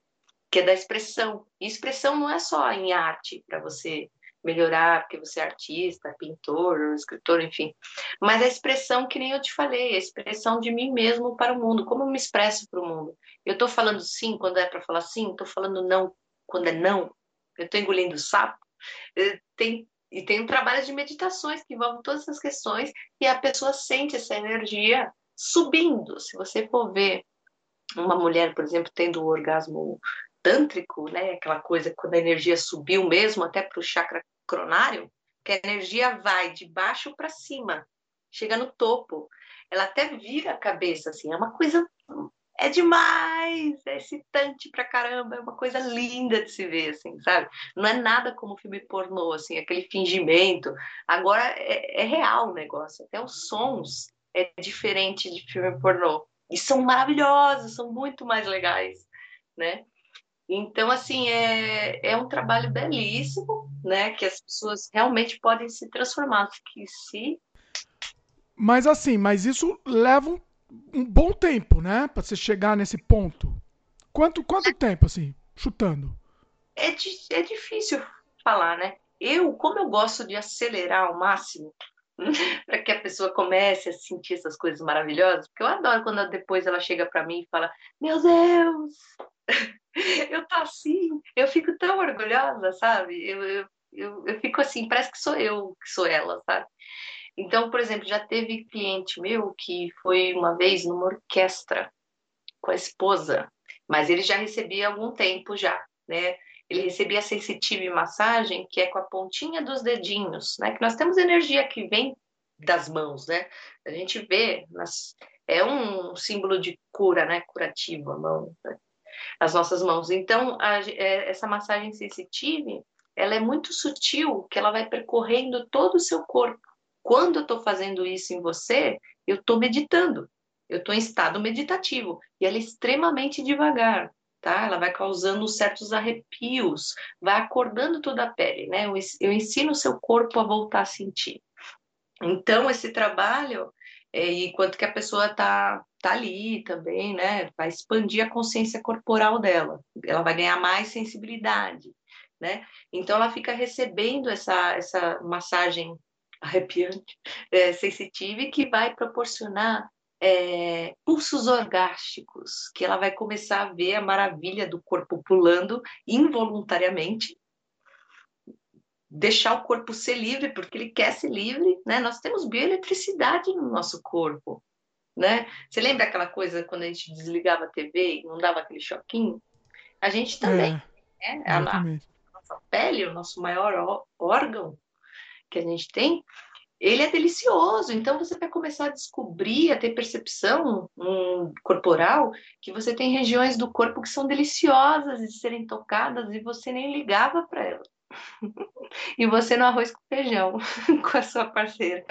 que é da expressão. E expressão não é só em arte, para você melhorar, porque você é artista, pintor, escritor, enfim. Mas a expressão, que nem eu te falei, a expressão de mim mesmo para o mundo, como eu me expresso para o mundo. Eu estou falando sim quando é para falar sim, estou falando não quando é não, eu estou engolindo sapo. Tem, e tem um trabalho de meditações que envolvem todas essas questões e a pessoa sente essa energia subindo. Se você for ver uma mulher, por exemplo, tendo o orgasmo tântrico, né, aquela coisa quando a energia subiu mesmo até para o chakra cronário, que a energia vai de baixo para cima, chega no topo. Ela até vira a cabeça, assim, é uma coisa. É demais, é excitante pra caramba, é uma coisa linda de se ver, assim, sabe? Não é nada como filme pornô, assim, aquele fingimento. Agora é, é real o negócio, até os sons é diferente de filme pornô. E são maravilhosos, são muito mais legais, né? Então, assim, é, é um trabalho belíssimo, né? Que as pessoas realmente podem se transformar. Que se... Mas assim, mas isso leva um, um bom tempo, né? Para você chegar nesse ponto. Quanto, quanto tempo, assim, chutando? É, é difícil falar, né? Eu, como eu gosto de acelerar ao máximo, para que a pessoa comece a sentir essas coisas maravilhosas, porque eu adoro quando depois ela chega para mim e fala: Meu Deus, eu tô assim, eu fico tão orgulhosa, sabe? Eu, eu, eu, eu, fico assim, parece que sou eu que sou ela, sabe? Então, por exemplo, já teve cliente meu que foi uma vez numa orquestra com a esposa, mas ele já recebia algum tempo já, né? Ele recebia sensitive massagem, que é com a pontinha dos dedinhos, né? Que nós temos energia que vem das mãos, né? A gente vê, é um símbolo de cura, né? Curativo, a mão. Né? as nossas mãos. Então, a, é, essa massagem sensitive, ela é muito sutil, que ela vai percorrendo todo o seu corpo. Quando eu estou fazendo isso em você, eu estou meditando, eu estou em estado meditativo, e ela é extremamente devagar, tá? Ela vai causando certos arrepios, vai acordando toda a pele, né? Eu ensino o seu corpo a voltar a sentir. Então, esse trabalho, é, enquanto que a pessoa está tá ali também, né? Vai expandir a consciência corporal dela. Ela vai ganhar mais sensibilidade, né? Então ela fica recebendo essa essa massagem arrepiante, é, sensitiva, que vai proporcionar é, pulsos orgásticos, que ela vai começar a ver a maravilha do corpo pulando involuntariamente, deixar o corpo ser livre, porque ele quer ser livre, né? Nós temos bioeletricidade no nosso corpo, né? Você lembra aquela coisa quando a gente desligava a TV e não dava aquele choquinho? A gente também, é, né? A, a nossa pele, o nosso maior órgão que a gente tem, ele é delicioso. Então você vai começar a descobrir, a ter percepção um, corporal que você tem regiões do corpo que são deliciosas de serem tocadas e você nem ligava para elas. e você no arroz com feijão com a sua parceira.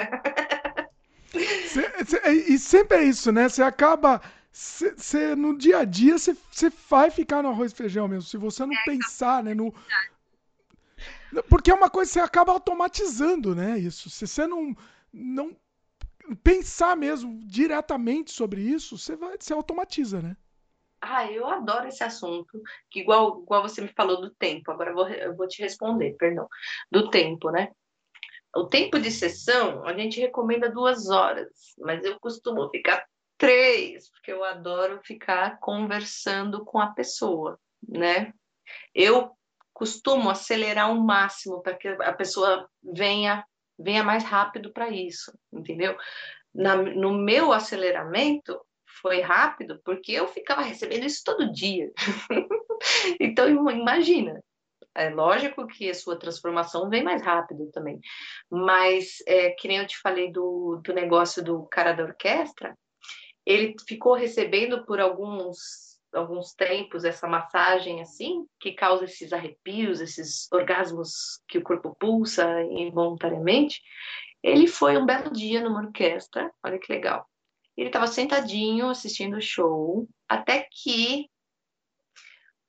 Cê, cê, e sempre é isso, né? Você acaba. Cê, no dia a dia você vai ficar no arroz e feijão mesmo. Se você não é, pensar, né? No... Porque é uma coisa que você acaba automatizando, né? Isso. Se você não, não pensar mesmo diretamente sobre isso, você vai, você automatiza, né? Ah, eu adoro esse assunto, que igual, igual você me falou do tempo, agora eu vou, eu vou te responder, perdão, do tempo, né? O tempo de sessão, a gente recomenda duas horas, mas eu costumo ficar três, porque eu adoro ficar conversando com a pessoa, né? Eu costumo acelerar o máximo para que a pessoa venha venha mais rápido para isso, entendeu? Na, no meu aceleramento, foi rápido porque eu ficava recebendo isso todo dia. então, imagina. É lógico que a sua transformação vem mais rápido também. Mas, é, que nem eu te falei do, do negócio do cara da orquestra, ele ficou recebendo por alguns alguns tempos essa massagem assim, que causa esses arrepios, esses orgasmos que o corpo pulsa involuntariamente. Ele foi um belo dia numa orquestra, olha que legal. Ele estava sentadinho assistindo o show, até que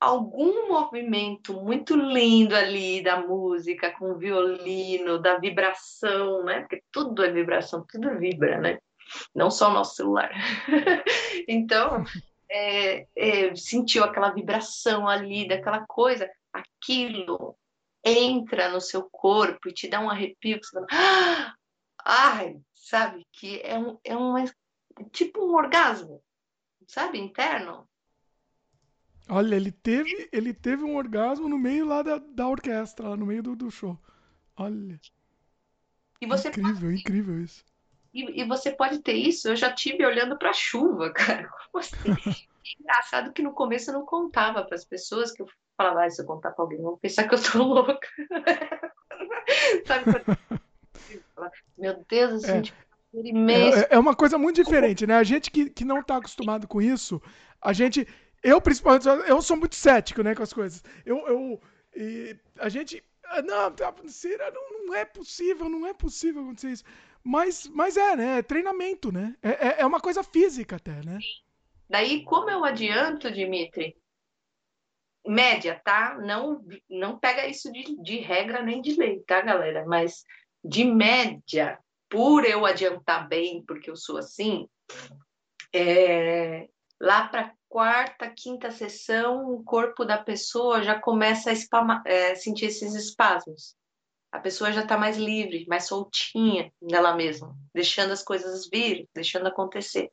algum movimento muito lindo ali da música, com o violino, da vibração, né? Porque tudo é vibração, tudo vibra, né? não só o nosso celular. então, é, é, sentiu aquela vibração ali, daquela coisa, aquilo entra no seu corpo e te dá um arrepio que você fala, ah! ai, sabe, que é um, é um é tipo um orgasmo, sabe, interno. Olha, ele teve, ele teve um orgasmo no meio lá da, da orquestra, lá no meio do, do show. Olha. Incrível, pode... incrível isso. E, e, você pode ter isso. Eu já tive olhando para a chuva, cara. Como assim? é engraçado que no começo eu não contava para as pessoas que eu falava, ah, se eu contar para alguém, vão pensar que eu tô louca. Sabe? Meu Deus, assim, é. tipo, é, é, uma coisa muito diferente, né? A gente que, que não está acostumado com isso, a gente. Eu, principalmente, eu sou muito cético, né, com as coisas. Eu. eu e, a gente. Ah, não, tá, não, não é possível, não é possível acontecer isso. Mas, mas é, né? É treinamento, né? É, é, é uma coisa física até, né? Daí, como eu adianto, Dimitri, média, tá? Não, não pega isso de, de regra nem de lei, tá, galera? Mas de média, por eu adiantar bem, porque eu sou assim, é, lá para quarta, quinta sessão, o corpo da pessoa já começa a espama, é, sentir esses espasmos. A pessoa já está mais livre, mais soltinha nela mesma, deixando as coisas vir, deixando acontecer.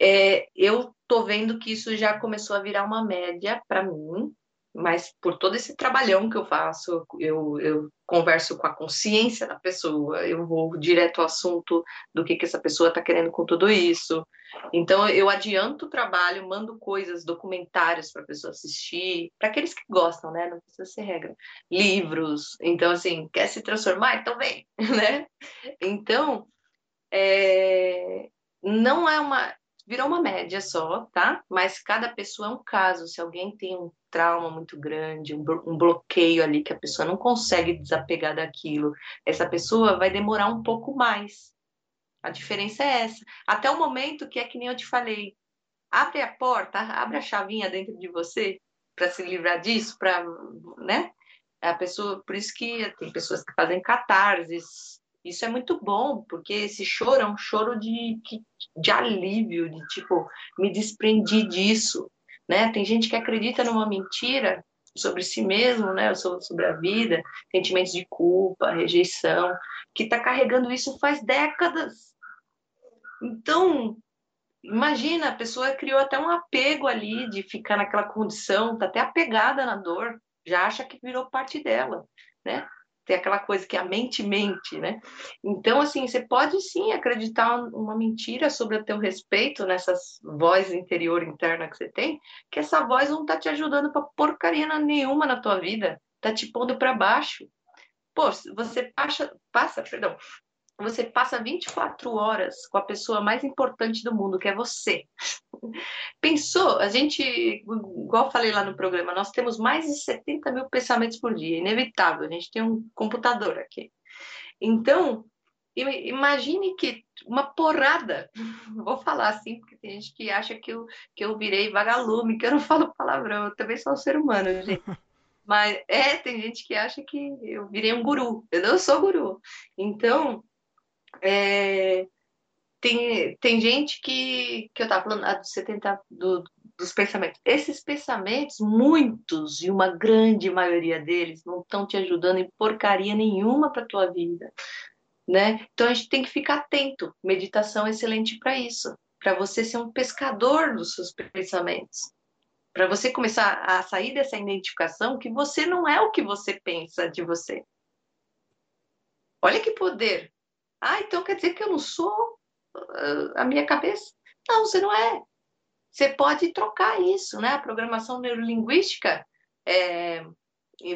É, eu tô vendo que isso já começou a virar uma média para mim, mas por todo esse trabalhão que eu faço, eu, eu converso com a consciência da pessoa, eu vou direto ao assunto do que, que essa pessoa está querendo com tudo isso. Então, eu adianto o trabalho, mando coisas, documentários para a pessoa assistir, para aqueles que gostam, né? Não precisa ser regra. Livros. Então, assim, quer se transformar? Então vem, né? Então, é... não é uma virou uma média só, tá? Mas cada pessoa é um caso. Se alguém tem um trauma muito grande, um, bloqueio ali que a pessoa não consegue desapegar daquilo, essa pessoa vai demorar um pouco mais. A diferença é essa. Até o momento que é que nem eu te falei, abre a porta, abre a chavinha dentro de você para se livrar disso, para, né? A pessoa, por isso que tem pessoas que fazem catarses, isso é muito bom, porque esse choro é um choro de, de alívio, de tipo, me desprendi disso, né? Tem gente que acredita numa mentira sobre si mesmo, né? Sobre a vida, sentimentos de culpa, rejeição, que está carregando isso faz décadas. Então, imagina, a pessoa criou até um apego ali de ficar naquela condição, tá até apegada na dor, já acha que virou parte dela, né? Tem aquela coisa que a mente mente, né? Então, assim, você pode sim acreditar uma mentira sobre o teu respeito nessas voz interior interna que você tem, que essa voz não tá te ajudando para porcaria nenhuma na tua vida, tá te pondo para baixo. Pô, você passa, passa, perdão, você passa 24 horas com a pessoa mais importante do mundo, que é você. Pensou? A gente, igual eu falei lá no programa, nós temos mais de 70 mil pensamentos por dia, inevitável. A gente tem um computador aqui. Então, imagine que uma porrada, vou falar assim, porque tem gente que acha que eu, que eu virei vagalume, que eu não falo palavrão, eu também sou um ser humano, gente. Mas é, tem gente que acha que eu virei um guru, eu não sou guru. Então, é, tem, tem gente que, que eu estava falando, ah, dos 70 do, dos pensamentos. Esses pensamentos, muitos e uma grande maioria deles, não estão te ajudando em porcaria nenhuma para tua vida. Né? Então a gente tem que ficar atento. Meditação é excelente para isso, para você ser um pescador dos seus pensamentos. Para você começar a sair dessa identificação que você não é o que você pensa de você. Olha que poder ah, então quer dizer que eu não sou uh, a minha cabeça? Não, você não é. Você pode trocar isso, né? A programação neurolinguística é,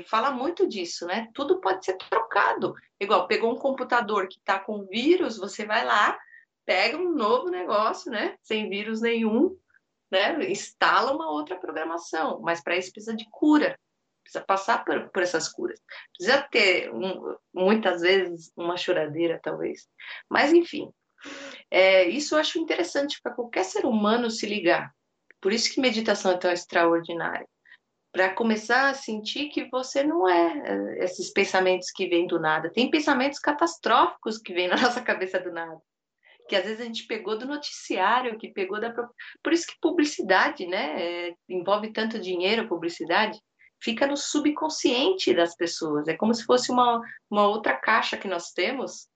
fala muito disso, né? Tudo pode ser trocado. Igual, pegou um computador que está com vírus, você vai lá, pega um novo negócio, né? Sem vírus nenhum, né? Instala uma outra programação, mas para isso precisa de cura precisa passar por, por essas curas. Precisa ter, um, muitas vezes, uma choradeira, talvez. Mas, enfim, é, isso eu acho interessante para qualquer ser humano se ligar. Por isso que meditação é tão extraordinária. Para começar a sentir que você não é, é esses pensamentos que vêm do nada. Tem pensamentos catastróficos que vêm na nossa cabeça do nada. que às vezes a gente pegou do noticiário, que pegou da. Por isso que publicidade, né? É, envolve tanto dinheiro, publicidade, fica no subconsciente das pessoas. É como se fosse uma, uma outra caixa que nós temos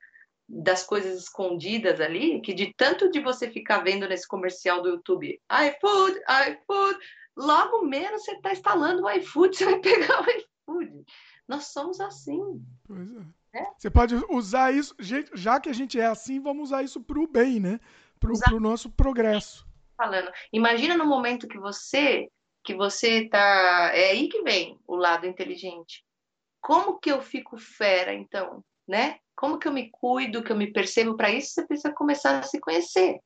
das coisas escondidas ali, que de tanto de você ficar vendo nesse comercial do YouTube, iFood, iFood, logo menos você está instalando o iFood, você vai pegar o iFood. Nós somos assim. Pois é. é? Você pode usar isso, já que a gente é assim, vamos usar isso para o bem, né? Para o nosso progresso. Falando. Imagina no momento que você que você tá. É aí que vem o lado inteligente. Como que eu fico fera, então, né? Como que eu me cuido, que eu me percebo? Para isso, você precisa começar a se conhecer.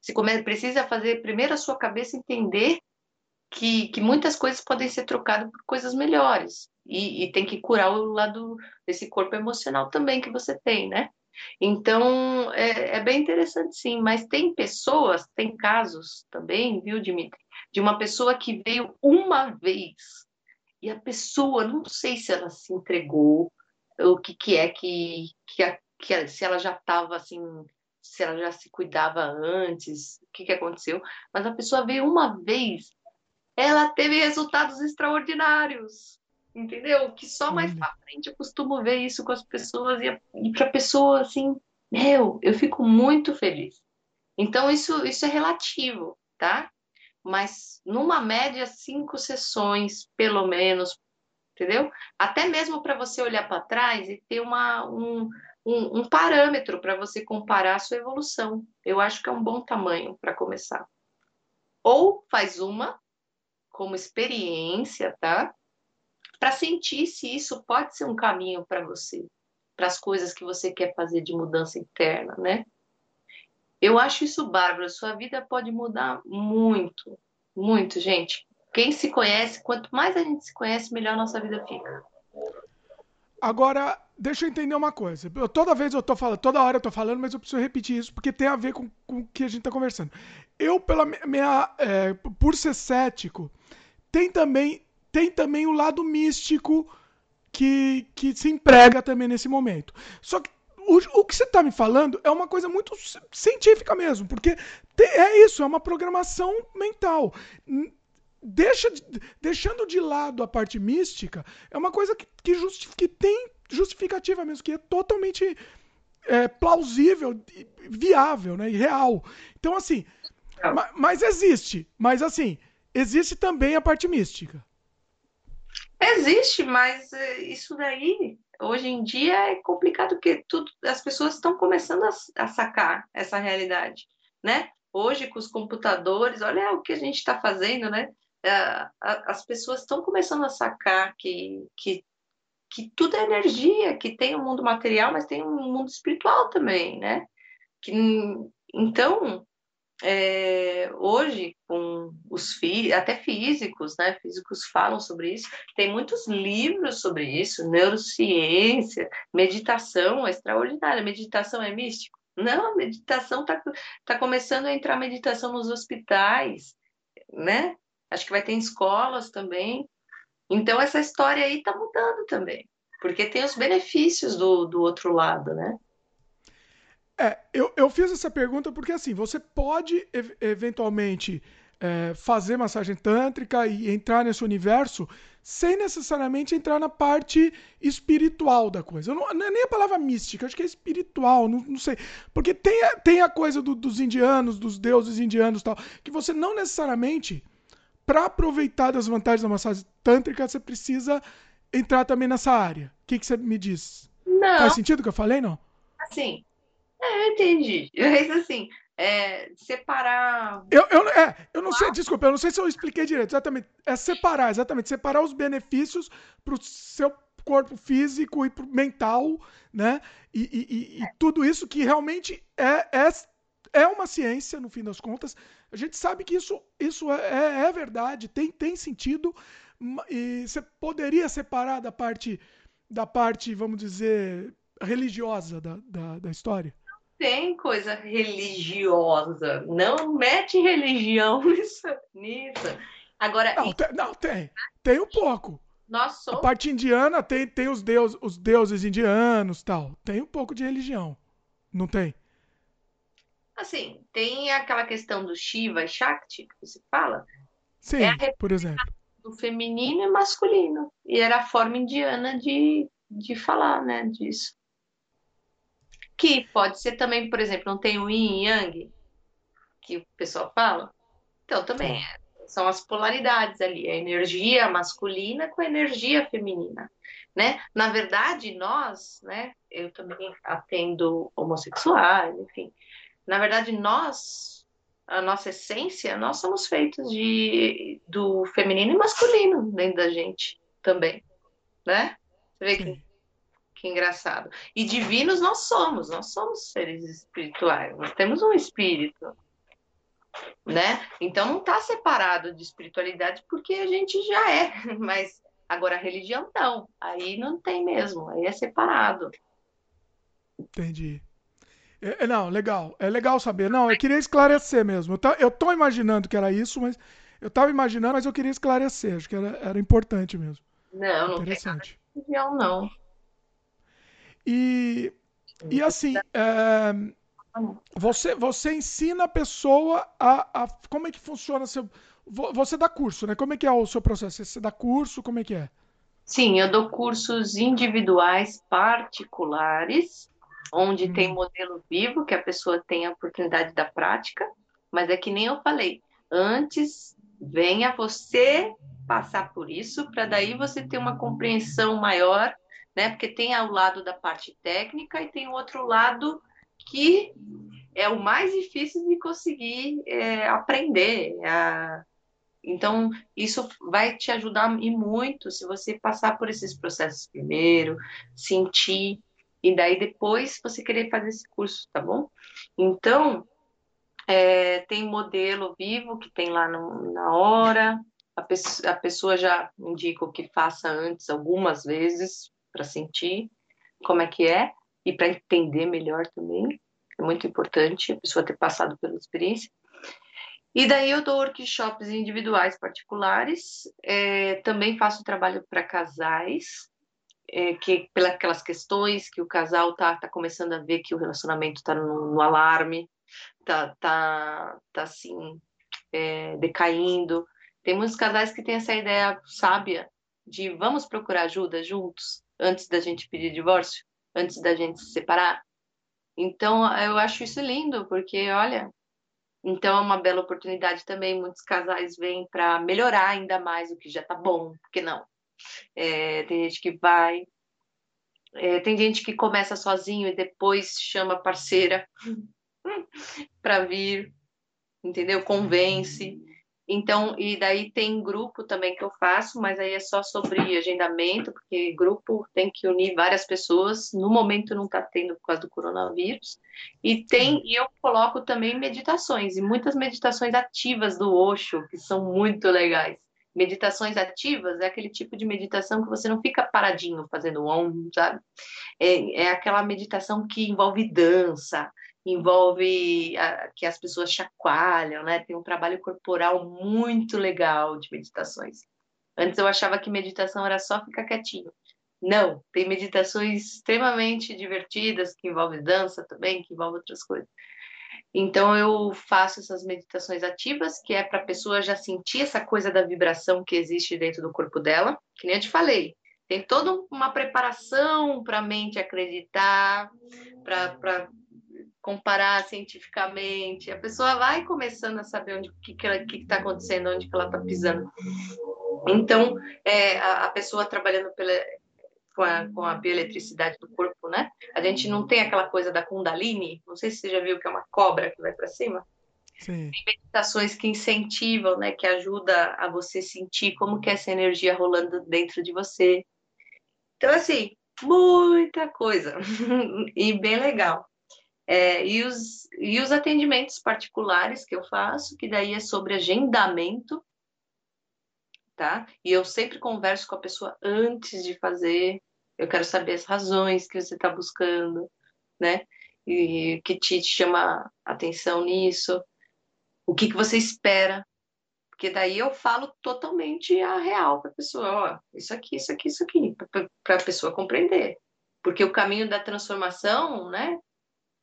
Você come... precisa fazer primeiro a sua cabeça entender que, que muitas coisas podem ser trocadas por coisas melhores. E, e, tem que curar o lado desse corpo emocional também que você tem, né? Então, é, é, bem interessante sim, mas tem pessoas, tem casos também, viu, Dimitri, de uma pessoa que veio uma vez e a pessoa, não sei se ela se entregou, o que, que é que, que, a, que se ela já estava assim, se ela já se cuidava antes, o que, que aconteceu, mas a pessoa veio uma vez, ela teve resultados extraordinários entendeu? Que só mais pra frente eu costumo ver isso com as pessoas e, e pra pessoa assim, meu, eu fico muito feliz. Então isso, isso é relativo, tá? Mas numa média, cinco sessões, pelo menos, entendeu? Até mesmo para você olhar para trás e ter uma, um, um, um parâmetro para você comparar a sua evolução. Eu acho que é um bom tamanho para começar. Ou faz uma como experiência, tá? Para sentir se isso pode ser um caminho para você, para as coisas que você quer fazer de mudança interna, né? Eu acho isso bárbaro. Sua vida pode mudar muito, muito, gente. Quem se conhece, quanto mais a gente se conhece, melhor nossa vida fica. Agora, deixa eu entender uma coisa. Eu, toda vez eu tô falando, toda hora eu tô falando, mas eu preciso repetir isso porque tem a ver com, com o que a gente tá conversando. Eu, pela minha. É, por ser cético, tem também tem também o lado místico que, que se emprega também nesse momento. Só que o, o que você está me falando é uma coisa muito científica mesmo, porque é isso, é uma programação mental. Deixa, deixando de lado a parte mística, é uma coisa que, que, que tem justificativa mesmo, que é totalmente é, plausível, viável, né, e real. Então, assim, mas, mas existe, mas assim, existe também a parte mística. Existe, mas eh, isso daí hoje em dia é complicado porque tudo, as pessoas estão começando a, a sacar essa realidade, né? Hoje com os computadores, olha o que a gente está fazendo, né? As pessoas estão começando a sacar que, que, que tudo é energia, que tem um mundo material, mas tem um mundo espiritual também, né? Que, então, é, hoje, com os até físicos, né? Físicos falam sobre isso, tem muitos livros sobre isso, neurociência, meditação é extraordinária. Meditação é místico? Não, a meditação está tá começando a entrar meditação nos hospitais, né? Acho que vai ter em escolas também. Então, essa história aí está mudando também, porque tem os benefícios do, do outro lado, né? É, eu, eu fiz essa pergunta porque assim, você pode eventualmente é, fazer massagem tântrica e entrar nesse universo sem necessariamente entrar na parte espiritual da coisa. Não, não, é nem a palavra mística, acho que é espiritual, não, não sei. Porque tem, a, tem a coisa do, dos indianos, dos deuses indianos tal, que você não necessariamente, para aproveitar das vantagens da massagem tântrica, você precisa entrar também nessa área. O que, que você me diz? Não. Faz sentido o que eu falei, não? Assim, é, entendi. Mas assim, é, separar. Eu, eu, é, eu não sei, desculpa, eu não sei se eu expliquei direito. Exatamente. É separar, exatamente. Separar os benefícios para o seu corpo físico e pro mental, né? E, e, e, e, tudo isso que realmente é, é, é uma ciência, no fim das contas. A gente sabe que isso, isso é, é, é verdade, tem, tem sentido. E você poderia separar da parte, da parte, vamos dizer, religiosa da, da, da história? Tem coisa religiosa. Não mete religião nisso. nisso. Agora. Não, tem, não, tem. Tem um pouco. Nós somos... A parte indiana tem, tem os, deus, os deuses indianos tal. Tem um pouco de religião. Não tem? Assim, tem aquela questão do Shiva e Shakti, que você fala. Sim, é por exemplo. Do feminino e masculino. E era a forma indiana de, de falar, né, disso. Que pode ser também, por exemplo, não tem o yin e yang, que o pessoal fala? Então, também é, são as polaridades ali, a energia masculina com a energia feminina, né? Na verdade, nós, né, eu também atendo homossexuais, enfim, na verdade, nós, a nossa essência, nós somos feitos de, do feminino e masculino dentro da gente também, né? Você vê que, que engraçado. E divinos nós somos, nós somos seres espirituais, nós temos um espírito, né? Então não está separado de espiritualidade porque a gente já é, mas agora a religião não, aí não tem mesmo, aí é separado. Entendi. É, é, não, legal. É legal saber. Não, eu queria esclarecer mesmo. Eu, tá, eu tô imaginando que era isso, mas eu tava imaginando, mas eu queria esclarecer. Acho que era, era importante mesmo. Não, não tem religião, não. E, e assim, é, você, você ensina a pessoa a, a como é que funciona seu, você dá curso, né? Como é que é o seu processo? Você dá curso, como é que é? Sim, eu dou cursos individuais particulares onde hum. tem modelo vivo, que a pessoa tem a oportunidade da prática, mas é que nem eu falei, antes venha você passar por isso, para daí você ter uma compreensão maior, né? Porque tem ao lado da parte técnica e tem o outro lado que é o mais difícil de conseguir é, aprender. A... Então, isso vai te ajudar e muito se você passar por esses processos primeiro, sentir, e daí depois você querer fazer esse curso, tá bom? Então, é, tem modelo vivo que tem lá no, na hora, a a pessoa já indica que faça antes algumas vezes para sentir como é que é e para entender melhor também. É muito importante a pessoa ter passado pela experiência. E daí eu dou workshops individuais particulares, é, também faço trabalho para casais, é, que pelas questões que o casal tá, tá começando a ver que o relacionamento tá no, no alarme, tá, tá, tá assim, é, decaindo. Tem muitos casais que têm essa ideia sábia de vamos procurar ajuda juntos antes da gente pedir divórcio, antes da gente se separar. Então, eu acho isso lindo, porque, olha, então é uma bela oportunidade também. Muitos casais vêm para melhorar ainda mais o que já tá bom, porque não? É, tem gente que vai, é, tem gente que começa sozinho e depois chama a parceira para vir, entendeu? Convence. Então, e daí tem grupo também que eu faço, mas aí é só sobre agendamento, porque grupo tem que unir várias pessoas. No momento não está tendo por causa do coronavírus. E tem, e eu coloco também meditações, e muitas meditações ativas do Osho, que são muito legais. Meditações ativas é aquele tipo de meditação que você não fica paradinho fazendo om, sabe? É, é aquela meditação que envolve dança, envolve a, que as pessoas chacoalham, né? Tem um trabalho corporal muito legal de meditações. Antes eu achava que meditação era só ficar quietinho. Não, tem meditações extremamente divertidas que envolvem dança também, que envolvem outras coisas. Então eu faço essas meditações ativas, que é para a pessoa já sentir essa coisa da vibração que existe dentro do corpo dela, que nem eu te falei. Tem toda uma preparação para a mente acreditar, para comparar cientificamente. A pessoa vai começando a saber onde que que está acontecendo, onde que ela está pisando. Então, é, a, a pessoa trabalhando pela, com a, com a bioeletricidade do corpo, né? A gente não tem aquela coisa da Kundalini, não sei se você já viu que é uma cobra que vai para cima. Sim. Tem meditações que incentivam, né? Que ajuda a você sentir como que é essa energia rolando dentro de você. Então, assim, muita coisa. e bem legal. É, e, os, e os atendimentos particulares que eu faço, que daí é sobre agendamento, tá? E eu sempre converso com a pessoa antes de fazer, eu quero saber as razões que você está buscando, né? E que te chama atenção nisso, o que, que você espera, porque daí eu falo totalmente a real para a pessoa, ó, isso aqui, isso aqui, isso aqui, para a pessoa compreender. Porque o caminho da transformação, né?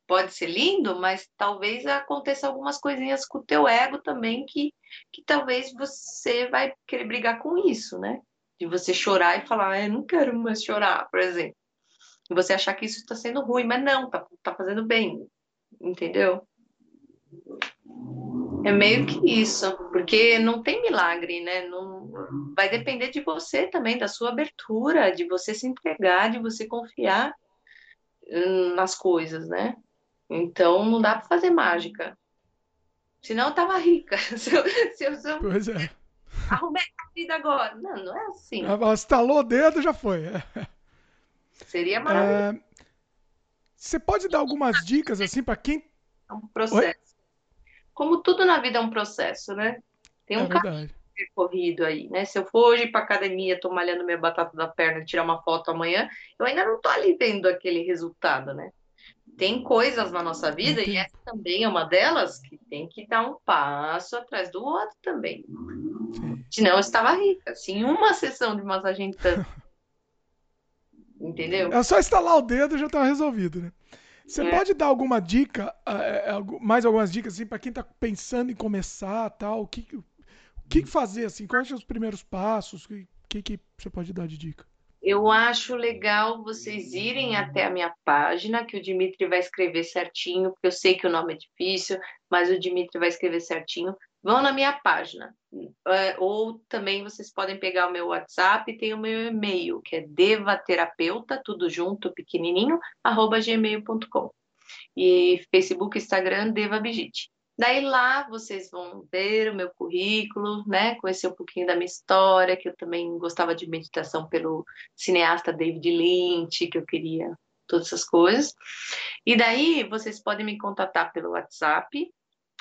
Pode ser lindo, mas talvez aconteça algumas coisinhas com o teu ego também que, que talvez você vai querer brigar com isso, né? De você chorar e falar, ah, eu não quero mais chorar, por exemplo. E você achar que isso está sendo ruim, mas não, tá, tá fazendo bem, entendeu? É meio que isso, porque não tem milagre, né? Não, vai depender de você também, da sua abertura, de você se entregar, de você confiar hum, nas coisas, né? Então não dá para fazer mágica. Senão eu tava rica. Se eu, se eu, se eu pois é. arrumei a vida agora. Não, não é assim. Estalou o dedo, já foi. Seria maravilhoso. É... Você pode dar algumas dicas assim para quem. É um processo. Oi? Como tudo na vida é um processo, né? Tem um é caminho percorrido aí, né? Se eu for hoje para academia, tô malhando minha batata da perna, tirar uma foto amanhã, eu ainda não tô ali vendo aquele resultado, né? Tem coisas na nossa vida, e essa também é uma delas, que tem que dar um passo atrás do outro também. Senão eu estava rica. Assim, uma sessão de massagem tanto. Entendeu? É só instalar o dedo e já está resolvido, né? Você é. pode dar alguma dica, é, mais algumas dicas assim, para quem está pensando em começar, tal, o que, o que fazer assim? Quais são os primeiros passos? O que, que você pode dar de dica? Eu acho legal vocês irem até a minha página, que o Dimitri vai escrever certinho, porque eu sei que o nome é difícil, mas o Dimitri vai escrever certinho. Vão na minha página. É, ou também vocês podem pegar o meu WhatsApp e tem o meu e-mail, que é devaterapeuta, tudo junto, pequenininho, arroba gmail.com. E Facebook, Instagram, Deva Bigite. Daí lá vocês vão ver o meu currículo, né? Conhecer um pouquinho da minha história, que eu também gostava de meditação pelo cineasta David Lynch, que eu queria todas essas coisas. E daí vocês podem me contatar pelo WhatsApp.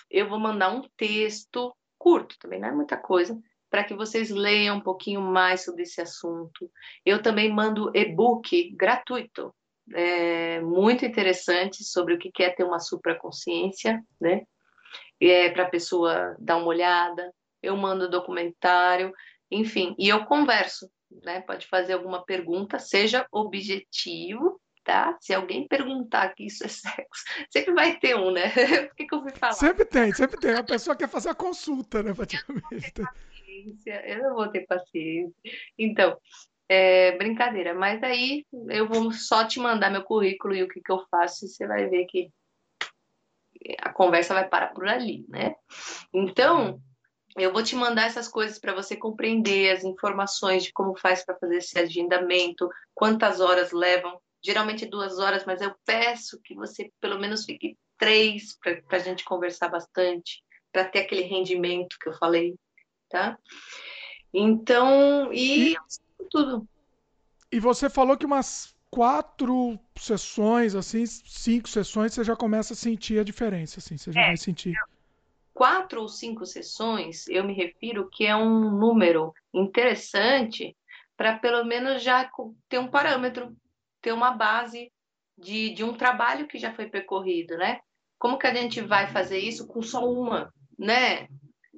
Eu vou mandar um texto curto, também não é muita coisa, para que vocês leiam um pouquinho mais sobre esse assunto. Eu também mando e-book gratuito, é, muito interessante sobre o que é ter uma supraconsciência, né? É, para a pessoa dar uma olhada, eu mando documentário, enfim, e eu converso, né? Pode fazer alguma pergunta, seja objetivo, tá? Se alguém perguntar que isso é sexo, sempre vai ter um, né? Por que, que eu fui falar? Sempre tem, sempre tem. A pessoa quer fazer a consulta, né, praticamente. Eu não vou ter paciência. Então, é brincadeira, mas aí eu vou só te mandar meu currículo e o que, que eu faço e você vai ver que a conversa vai parar por ali, né? Então, eu vou te mandar essas coisas para você compreender as informações de como faz para fazer esse agendamento, quantas horas levam. Geralmente duas horas, mas eu peço que você pelo menos fique três para a gente conversar bastante, para ter aquele rendimento que eu falei, tá? Então, e, e tudo. E você falou que umas quatro sessões, assim, cinco sessões, você já começa a sentir a diferença, assim, você já é, vai sentir. Quatro ou cinco sessões, eu me refiro que é um número interessante para pelo menos já ter um parâmetro, ter uma base de, de um trabalho que já foi percorrido, né? Como que a gente vai fazer isso com só uma, né?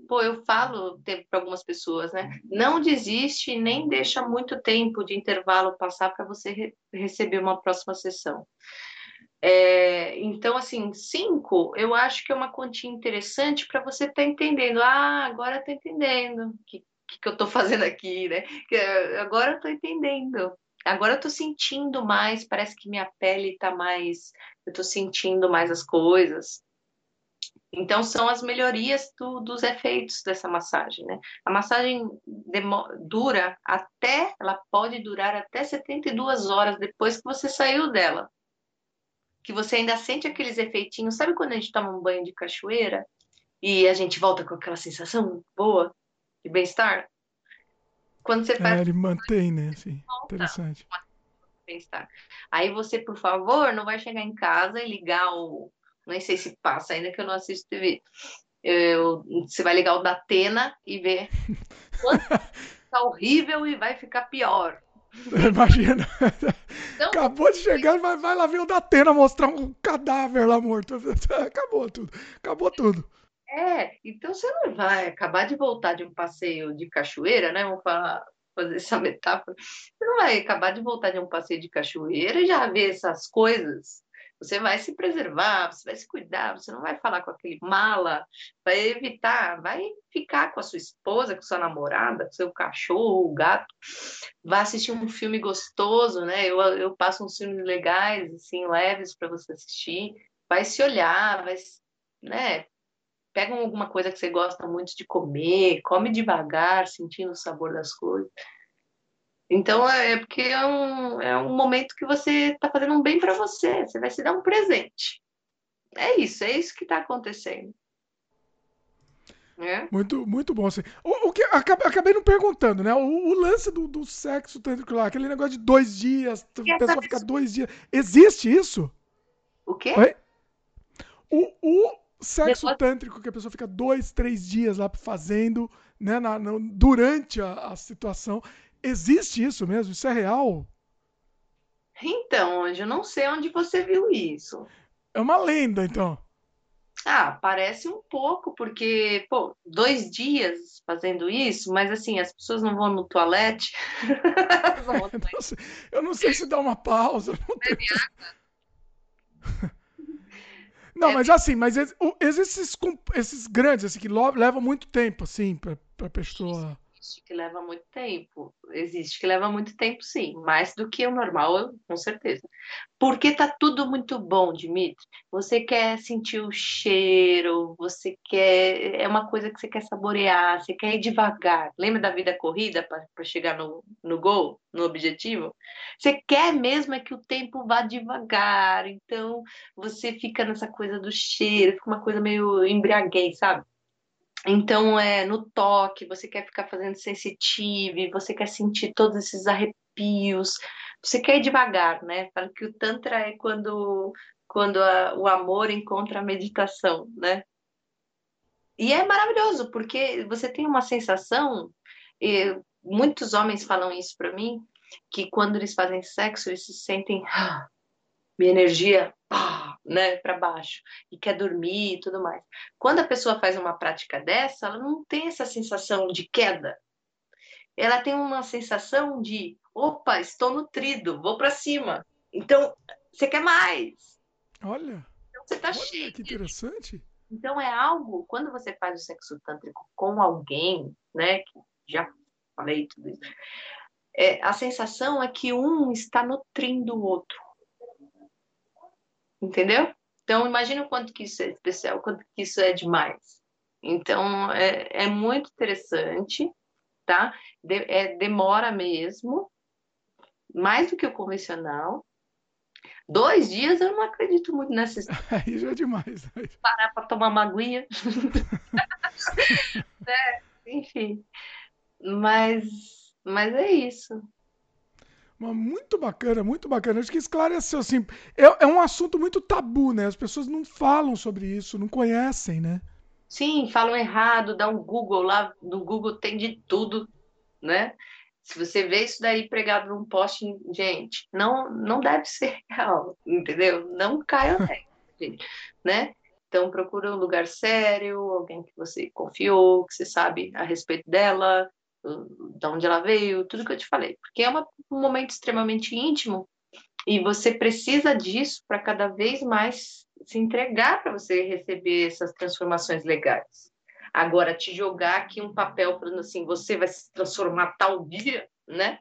Pô, eu falo para algumas pessoas, né? Não desiste nem deixa muito tempo de intervalo passar para você re receber uma próxima sessão. É, então, assim, cinco, eu acho que é uma quantia interessante para você estar tá entendendo. Ah, agora estou entendendo o que, que, eu estou fazendo aqui, né? Agora eu estou entendendo. Agora eu estou sentindo mais, parece que minha pele está mais. Eu estou sentindo mais as coisas. Então, são as melhorias do, dos efeitos dessa massagem, né? A massagem dura até, ela pode durar até 72 horas depois que você saiu dela. Que você ainda sente aqueles efeitinhos. Sabe quando a gente toma um banho de cachoeira e a gente volta com aquela sensação boa de bem-estar? Quando você faz. É, ele mantém, né? Sim, interessante. Bem-estar. Aí você, por favor, não vai chegar em casa e ligar o nem sei se passa ainda que eu não assisto TV. Eu, você vai ligar o da Atena e ver quanto tá horrível e vai ficar pior. Imagina. Então, Acabou de chegar, vai, vai lá ver o da Atena mostrar um cadáver lá morto. Acabou tudo. Acabou tudo. É, então você não vai acabar de voltar de um passeio de cachoeira, né? Vamos falar, fazer essa metáfora. Você não vai acabar de voltar de um passeio de cachoeira e já ver essas coisas Você vai se preservar, você vai se cuidar, você não vai falar com aquele mala, vai evitar, vai ficar com a sua esposa, com sua namorada, com seu cachorro, o gato, vai assistir um filme gostoso, né? Eu, eu passo uns filmes legais, assim, leves para você assistir, vai se olhar, vai, né? Pega alguma coisa que você gosta muito de comer, come devagar, sentindo o sabor das coisas. Então é, é porque é um, é um momento que você está fazendo um bem para você, você vai se dar um presente. É isso, é isso que está acontecendo. É? Muito, muito bom. Assim. O, o que acabei, acabei não perguntando, né? O, o lance do, do sexo tântrico lá, aquele negócio de dois dias, a pessoa fica dois dias. Existe isso? O quê? Oi? O, o sexo Depois... tântrico que a pessoa fica dois, três dias lá fazendo, né? Na, na durante a, a situação. Existe isso mesmo? Isso é real? Então, eu não sei onde você viu isso. É uma lenda, então. Ah, parece um pouco, porque, pô, dois dias fazendo isso, mas assim, as pessoas não vão no toalete. eu não sei se dá uma pausa. Não, mas assim, mas existem esses, esses grandes, assim, que levam muito tempo, assim, pra, pra pessoa existe que leva muito tempo. Existe que leva muito tempo, sim. Mais do que o normal, com certeza. Porque tá tudo muito bom, Dimitri. Você quer sentir o cheiro, você quer. É uma coisa que você quer saborear, você quer ir devagar. Lembra da vida corrida para chegar no, no gol, no objetivo? Você quer mesmo é que o tempo vá devagar. Então, você fica nessa coisa do cheiro, fica uma coisa meio embriaguez, sabe? Então, é no toque, você quer ficar fazendo sensitive, você quer sentir todos esses arrepios, você quer ir devagar, né? Fala que o Tantra é quando, quando a, o amor encontra a meditação, né? E é maravilhoso, porque você tem uma sensação, e muitos homens falam isso para mim, que quando eles fazem sexo, eles se sentem ah, minha energia pá, né, para baixo e quer dormir e tudo mais. Quando a pessoa faz uma prática dessa, ela não tem essa sensação de queda. Ela tem uma sensação de, opa, estou nutrido, vou para cima. Então, você quer mais. Olha. Então, você está cheio. Que interessante. Então, é algo, quando você faz o sexo tântrico com alguém, né, que já falei tudo isso, é, a sensação é que um está nutrindo o outro entendeu? Então, imagina o quanto que isso é especial, o quanto que isso é demais. Então, é, é muito interessante, tá? De, é, demora mesmo, mais do que o convencional. Dois dias eu não acredito muito nessa Aí já é demais. Né? Parar para tomar uma aguinha. é, enfim. Mas, mas é isso. Muito bacana, muito bacana. Acho que esclareceu, assim. É, é um assunto muito tabu, né? As pessoas não falam sobre isso, não conhecem, né? Sim, falam errado, dá um Google lá, no Google tem de tudo, né? Se você vê isso daí pregado num post, gente, não, não deve ser real, entendeu? Não caia gente, né? Então procura um lugar sério, alguém que você confiou, que você sabe a respeito dela, de onde ela veio, tudo que eu te falei, porque é uma, um momento extremamente íntimo e você precisa disso para cada vez mais se entregar para você receber essas transformações legais. Agora, te jogar aqui um papel falando assim, você vai se transformar tal dia, né?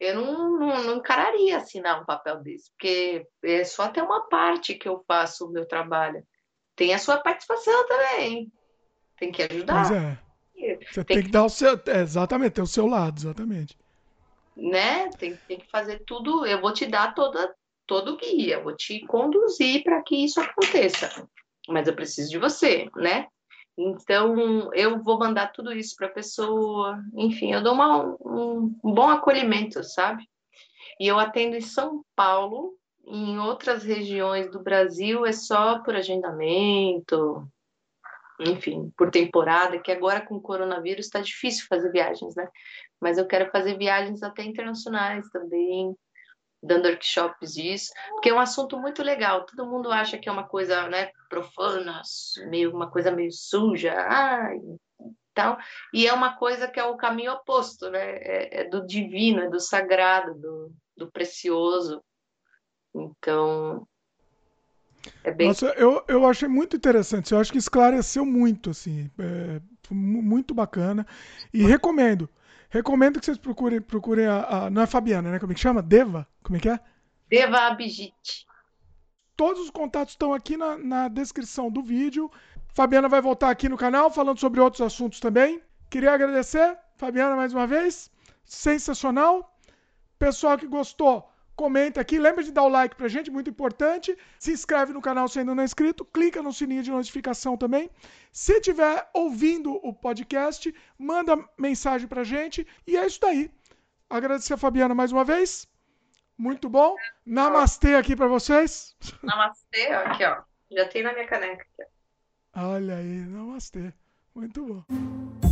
Eu não, não, não encararia assinar um papel desse, porque é só até uma parte que eu faço o meu trabalho. Tem a sua participação também. Tem que ajudar. Pois é. Você tem, tem que dar o seu. É, exatamente, ter o seu lado, exatamente. Né? Tem, tem que fazer tudo. Eu vou te dar toda, todo o guia, vou te conduzir para que isso aconteça. Mas eu preciso de você, né? Então, eu vou mandar tudo isso para a pessoa. Enfim, eu dou uma, um, um bom acolhimento, sabe? E eu atendo em São Paulo, em outras regiões do Brasil é só por agendamento, enfim, por temporada, que agora com o coronavírus está difícil fazer viagens, né? Mas eu quero fazer viagens até internacionais também, dando workshops disso, porque é um assunto muito legal. Todo mundo acha que é uma coisa, né, profana, meio uma coisa meio suja, ai, tal. E é uma coisa que é o caminho oposto, né? É, é do divino, é do sagrado, do, do precioso. Então, É bem... Nossa, eu, eu achei muito interessante. Eu acho que esclareceu muito, assim. É, muito bacana. E recomendo. Recomendo que vocês procurem, procurem a, a, Não é Fabiana, né? Como é que chama? Deva? Como é que é? Deva Abhijit. Todos os contatos estão aqui na, na descrição do vídeo. Fabiana vai voltar aqui no canal falando sobre outros assuntos também. Queria agradecer, Fabiana, mais uma vez. Sensacional. Pessoal que gostou, comenta aqui. Lembra de dar o like pra gente, muito importante. Se inscreve no canal se ainda não é inscrito. Clica no sininho de notificação também. Se estiver ouvindo o podcast, manda mensagem pra gente. E é isso daí. Agradecer a Fabiana mais uma vez. Muito bom. Namastê aqui para vocês. Namastê, aqui ó. Já tem na minha caneca. Aqui. Olha aí, namastê. Muito bom.